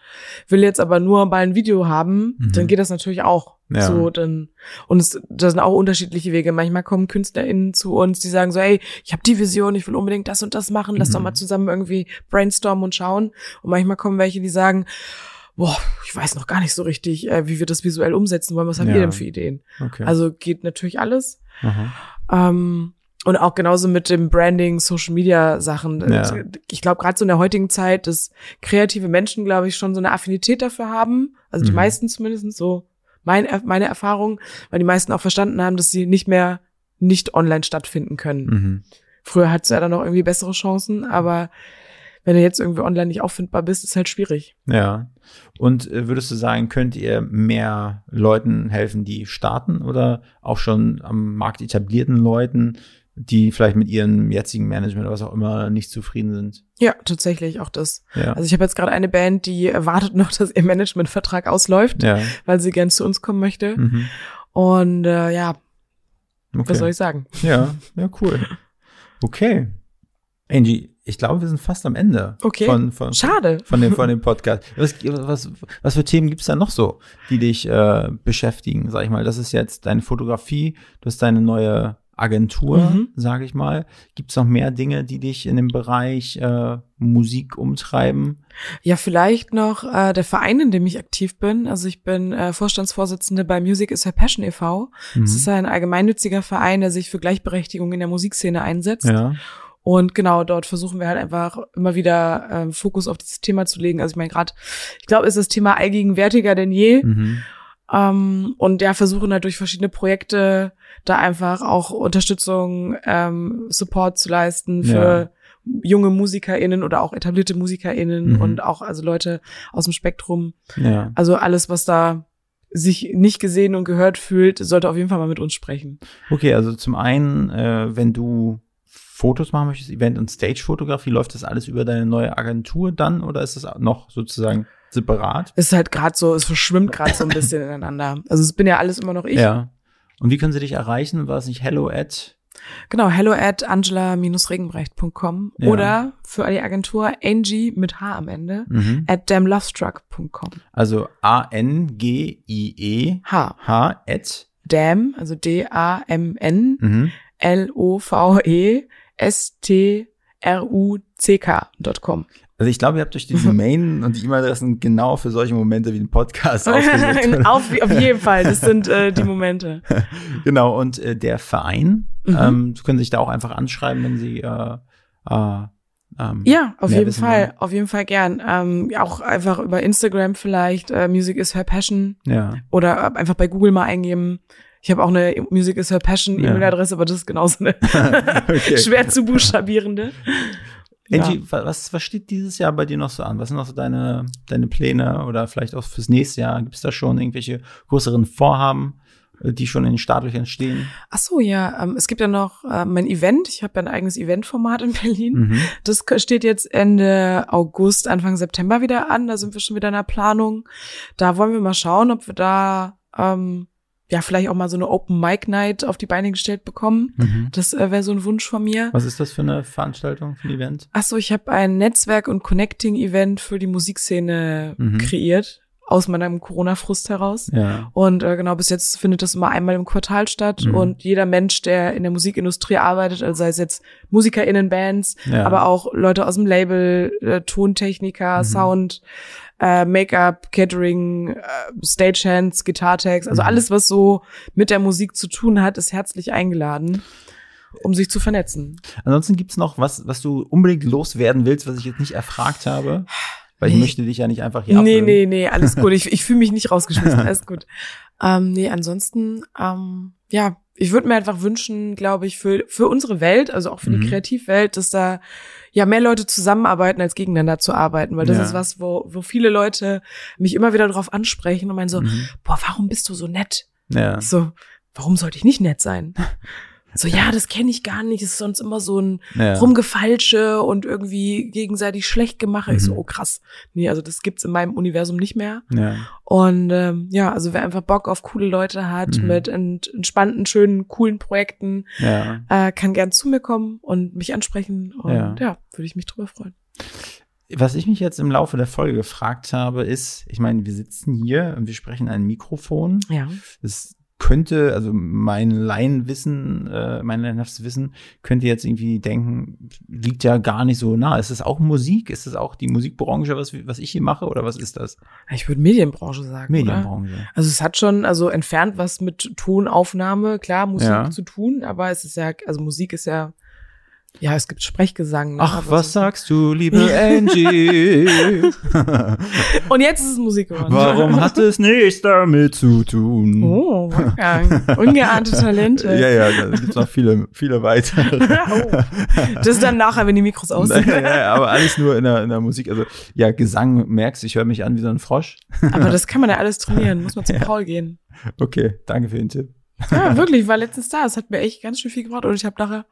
will jetzt aber nur mal ein Video haben, mhm. dann geht das natürlich auch. Ja. So, dann, und es, da sind auch unterschiedliche Wege. Manchmal kommen KünstlerInnen zu uns, die sagen so, ey, ich habe die Vision, ich will unbedingt das und das machen, lass mhm. doch mal zusammen irgendwie brainstormen und schauen. Und manchmal kommen welche, die sagen, boah, ich weiß noch gar nicht so richtig, äh, wie wir das visuell umsetzen wollen. Was habt ja. ihr denn für Ideen? Okay. Also geht natürlich alles. Ähm, und auch genauso mit dem Branding, Social Media Sachen. Ja. Ich glaube, gerade so in der heutigen Zeit, dass kreative Menschen, glaube ich, schon so eine Affinität dafür haben. Also die mhm. meisten zumindest so mein, meine Erfahrung, weil die meisten auch verstanden haben, dass sie nicht mehr nicht online stattfinden können. Mhm. Früher hat es ja dann noch irgendwie bessere Chancen, aber wenn du jetzt irgendwie online nicht auffindbar bist, ist halt schwierig. Ja. Und äh, würdest du sagen, könnt ihr mehr Leuten helfen, die starten oder auch schon am Markt etablierten Leuten, die vielleicht mit ihrem jetzigen Management oder was auch immer nicht zufrieden sind. Ja, tatsächlich auch das. Ja. Also ich habe jetzt gerade eine Band, die wartet noch, dass ihr Managementvertrag ausläuft, ja. weil sie gern zu uns kommen möchte. Mhm. Und äh, ja, okay. was soll ich sagen? Ja, ja, cool. Okay. Angie, ich glaube, wir sind fast am Ende. Okay. Von, von, Schade. Von dem, von dem Podcast. Was, was, was für Themen gibt's da noch so, die dich äh, beschäftigen, sag ich mal? Das ist jetzt deine Fotografie, du hast deine neue Agentur, mhm. sage ich mal. Gibt es noch mehr Dinge, die dich in dem Bereich äh, Musik umtreiben? Ja, vielleicht noch äh, der Verein, in dem ich aktiv bin. Also ich bin äh, Vorstandsvorsitzende bei Music is Her Passion e.V. Mhm. Das ist ein allgemeinnütziger Verein, der sich für Gleichberechtigung in der Musikszene einsetzt. Ja. Und genau dort versuchen wir halt einfach immer wieder äh, Fokus auf dieses Thema zu legen. Also ich meine, gerade, ich glaube, ist das Thema allgegenwärtiger denn je. Mhm. Ähm, und ja, versuchen halt durch verschiedene Projekte da einfach auch Unterstützung, ähm, Support zu leisten für ja. junge MusikerInnen oder auch etablierte MusikerInnen mhm. und auch also Leute aus dem Spektrum. Ja. Also alles, was da sich nicht gesehen und gehört fühlt, sollte auf jeden Fall mal mit uns sprechen. Okay, also zum einen, äh, wenn du Fotos machen möchtest, Event- und Stage-Fotografie, läuft das alles über deine neue Agentur dann oder ist das noch sozusagen separat? Es ist halt gerade so, es verschwimmt gerade so ein bisschen ineinander. Also es bin ja alles immer noch ich. Ja. Und wie können sie dich erreichen? War es nicht hello at? Genau, hello at angela-regenbrecht.com ja. oder für die Agentur Angie mit H am Ende mhm. at damlovestruck.com. Also A-N-G-I-E H. H at Dam, also D-A-M-N mhm. L-O-V-E S-T-R-U-C-K.com. Also ich glaube, ihr habt euch die Domain und die E-Mail-Adressen genau für solche Momente wie den Podcast ausgesucht. auf, auf jeden Fall, das sind äh, die Momente. genau, und äh, der Verein, mhm. ähm, Sie können sich da auch einfach anschreiben, wenn Sie äh, äh, ähm, ja, auf jeden Fall, wollen. auf jeden Fall gern. Ähm, auch einfach über Instagram vielleicht, äh, Music is her passion. Ja. Oder einfach bei Google mal eingeben. Ich habe auch eine Music is her passion E-Mail-Adresse, aber das ist genauso eine schwer zu buchstabierende. Angie, ja. was, was steht dieses Jahr bei dir noch so an? Was sind noch so deine, deine Pläne oder vielleicht auch fürs nächste Jahr? Gibt es da schon irgendwelche größeren Vorhaben, äh, die schon in den Startlöchern stehen? Ach so, ja. Ähm, es gibt ja noch äh, mein Event. Ich habe ja ein eigenes Eventformat in Berlin. Mhm. Das steht jetzt Ende August, Anfang September wieder an. Da sind wir schon wieder in der Planung. Da wollen wir mal schauen, ob wir da ähm, ja, vielleicht auch mal so eine Open Mic Night auf die Beine gestellt bekommen. Mhm. Das äh, wäre so ein Wunsch von mir. Was ist das für eine Veranstaltung, für ein Event? Ach so, ich habe ein Netzwerk- und Connecting-Event für die Musikszene mhm. kreiert aus meinem Corona-Frust heraus. Ja. Und äh, genau, bis jetzt findet das immer einmal im Quartal statt. Mhm. Und jeder Mensch, der in der Musikindustrie arbeitet, also sei es jetzt MusikerInnen, Bands, ja. aber auch Leute aus dem Label, äh, Tontechniker, mhm. Sound, äh, Make-up, Catering, äh, Stagehands, Gitartext, also mhm. alles, was so mit der Musik zu tun hat, ist herzlich eingeladen um sich zu vernetzen. Ansonsten gibt's noch was, was du unbedingt loswerden willst, was ich jetzt nicht erfragt habe? Weil ich möchte dich ja nicht einfach hier Nee, nee, nee, alles gut. Ich, ich fühle mich nicht rausgeschmissen, alles gut. Ähm, nee, ansonsten, ähm, ja, ich würde mir einfach wünschen, glaube ich, für, für unsere Welt, also auch für die Mhm. Kreativwelt, dass da ja mehr Leute zusammenarbeiten, als gegeneinander zu arbeiten. Weil das Ja. ist was, wo, wo viele Leute mich immer wieder darauf ansprechen und meinen so, Mhm. boah, warum bist du so nett? Ja. So, warum sollte ich nicht nett sein? So, ja, das kenne ich gar nicht. Es ist sonst immer so ein Ja. Rumgefalsche und irgendwie gegenseitig schlecht gemache. Ich so, Mhm. oh krass. Nee, also das gibt's in meinem Universum nicht mehr. Ja. Und ähm, ja, also wer einfach Bock auf coole Leute hat, Mhm. mit ent entspannten, schönen, coolen Projekten, Ja. äh, kann gern zu mir kommen und mich ansprechen. Und Ja. ja, würde ich mich drüber freuen. Was ich mich jetzt im Laufe der Folge gefragt habe, ist, ich meine, wir sitzen hier und wir sprechen ein Mikrofon. Ja. Es könnte, also mein Laienwissen, äh, mein laienhaftes Wissen, könnte jetzt irgendwie denken, liegt ja gar nicht so nah. Ist es auch Musik? Ist es auch die Musikbranche, was, was ich hier mache, oder was ist das? Ich würde Medienbranche sagen. Oder? Medienbranche. Also es hat schon, also entfernt was mit Tonaufnahme, klar, Musik Ja. zu tun, aber es ist ja, also Musik ist ja, ja, es gibt Sprechgesang. ne, Ach, aber was so- sagst du, liebe Angie? Und jetzt ist es Musik geworden. Warum hat es nichts damit zu tun? Oh, Wolfgang. Ungeahnte Talente. Ja, ja, da gibt's noch viele, viele weitere. oh. Das ist dann nachher, wenn die Mikros aus sind. ja, ja, aber alles nur in der, in der Musik. Also, ja, Gesang merkst, ich höre mich an wie so ein Frosch. Aber das kann man ja alles trainieren. Muss man zu Paul gehen. Okay, danke für den Tipp. Ja, wirklich, ich war letztens da. Es hat mir echt ganz schön viel gebracht und ich habe nachher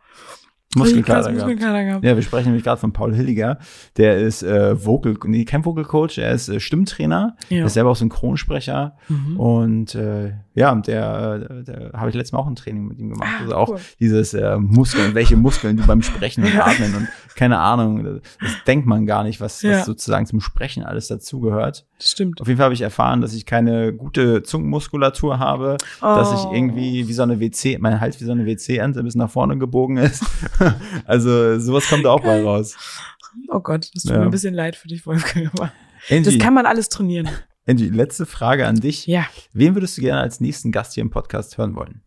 Muskelkater gehabt. Muskelkater gehabt. Ja, wir sprechen nämlich gerade von Paul Hilliger. Der ist äh, Vocal, nee, kein Vocal Coach, er ist äh, Stimmtrainer, Ja. ist selber auch Synchronsprecher Mhm. und äh, ja, der, äh, der habe ich letztes Mal auch ein Training mit ihm gemacht. Ah, also auch cool. dieses äh, Muskeln, welche Muskeln du beim Sprechen und Atmen und keine Ahnung, das, das denkt man gar nicht, was, Ja. was sozusagen zum Sprechen alles dazugehört. Das stimmt. Auf jeden Fall habe ich erfahren, dass ich keine gute Zungenmuskulatur habe, dass ich Oh. irgendwie wie so eine WC, mein Hals wie so eine WC-Ente bis nach vorne gebogen ist. also sowas kommt da auch mal raus. Oh Gott, das tut Ja. mir ein bisschen leid für dich, Wolfgang. Das kann man alles trainieren. Angie, letzte Frage an dich. Ja. Wen würdest du gerne als nächsten Gast hier im Podcast hören wollen?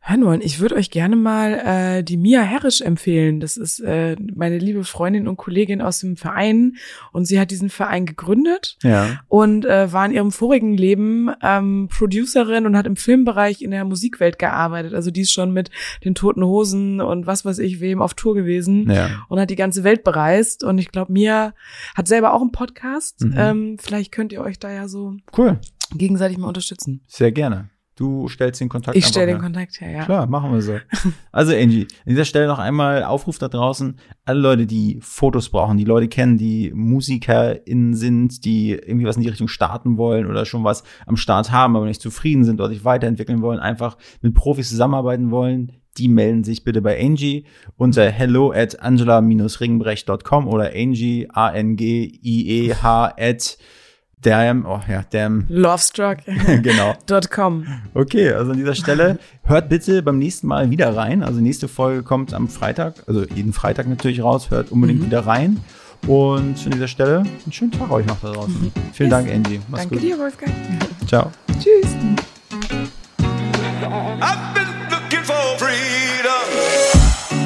Hören wollen. Ich würde euch gerne mal äh, die Mia Herrisch empfehlen. Das ist äh, meine liebe Freundin und Kollegin aus dem Verein und sie hat diesen Verein gegründet Ja. und äh, war in ihrem vorigen Leben ähm, Producerin und hat im Filmbereich in der Musikwelt gearbeitet. Also die ist schon mit den Toten Hosen und was weiß ich wem auf Tour gewesen Ja. und hat die ganze Welt bereist. Und ich glaube, Mia hat selber auch einen Podcast. Mhm. Ähm, vielleicht könnt ihr euch da ja so Cool. gegenseitig mal unterstützen. Sehr gerne. Du stellst den Kontakt Ich stelle den. Kontakt her, ja. Klar, machen wir so. Also Angie, an dieser Stelle noch einmal Aufruf da draußen. Alle Leute, die Fotos brauchen, die Leute kennen, die MusikerInnen sind, die irgendwie was in die Richtung starten wollen oder schon was am Start haben, aber nicht zufrieden sind oder sich weiterentwickeln wollen, einfach mit Profis zusammenarbeiten wollen, die melden sich bitte bei Angie unter hello at angela-ringbrecht.com oder Angie, A-N-G-I-E-H at damn, oh ja, damn, Lovestruck. genau. Dot com. Okay, also an dieser Stelle hört bitte beim nächsten Mal wieder rein. Also nächste Folge kommt am Freitag, also jeden Freitag natürlich raus. Hört unbedingt Mhm. wieder rein. Und an dieser Stelle einen schönen Tag euch noch da draußen. Vielen Yes. Dank, Angie. Mach's Danke gut. dir, Wolfgang. Ciao. Tschüss. I've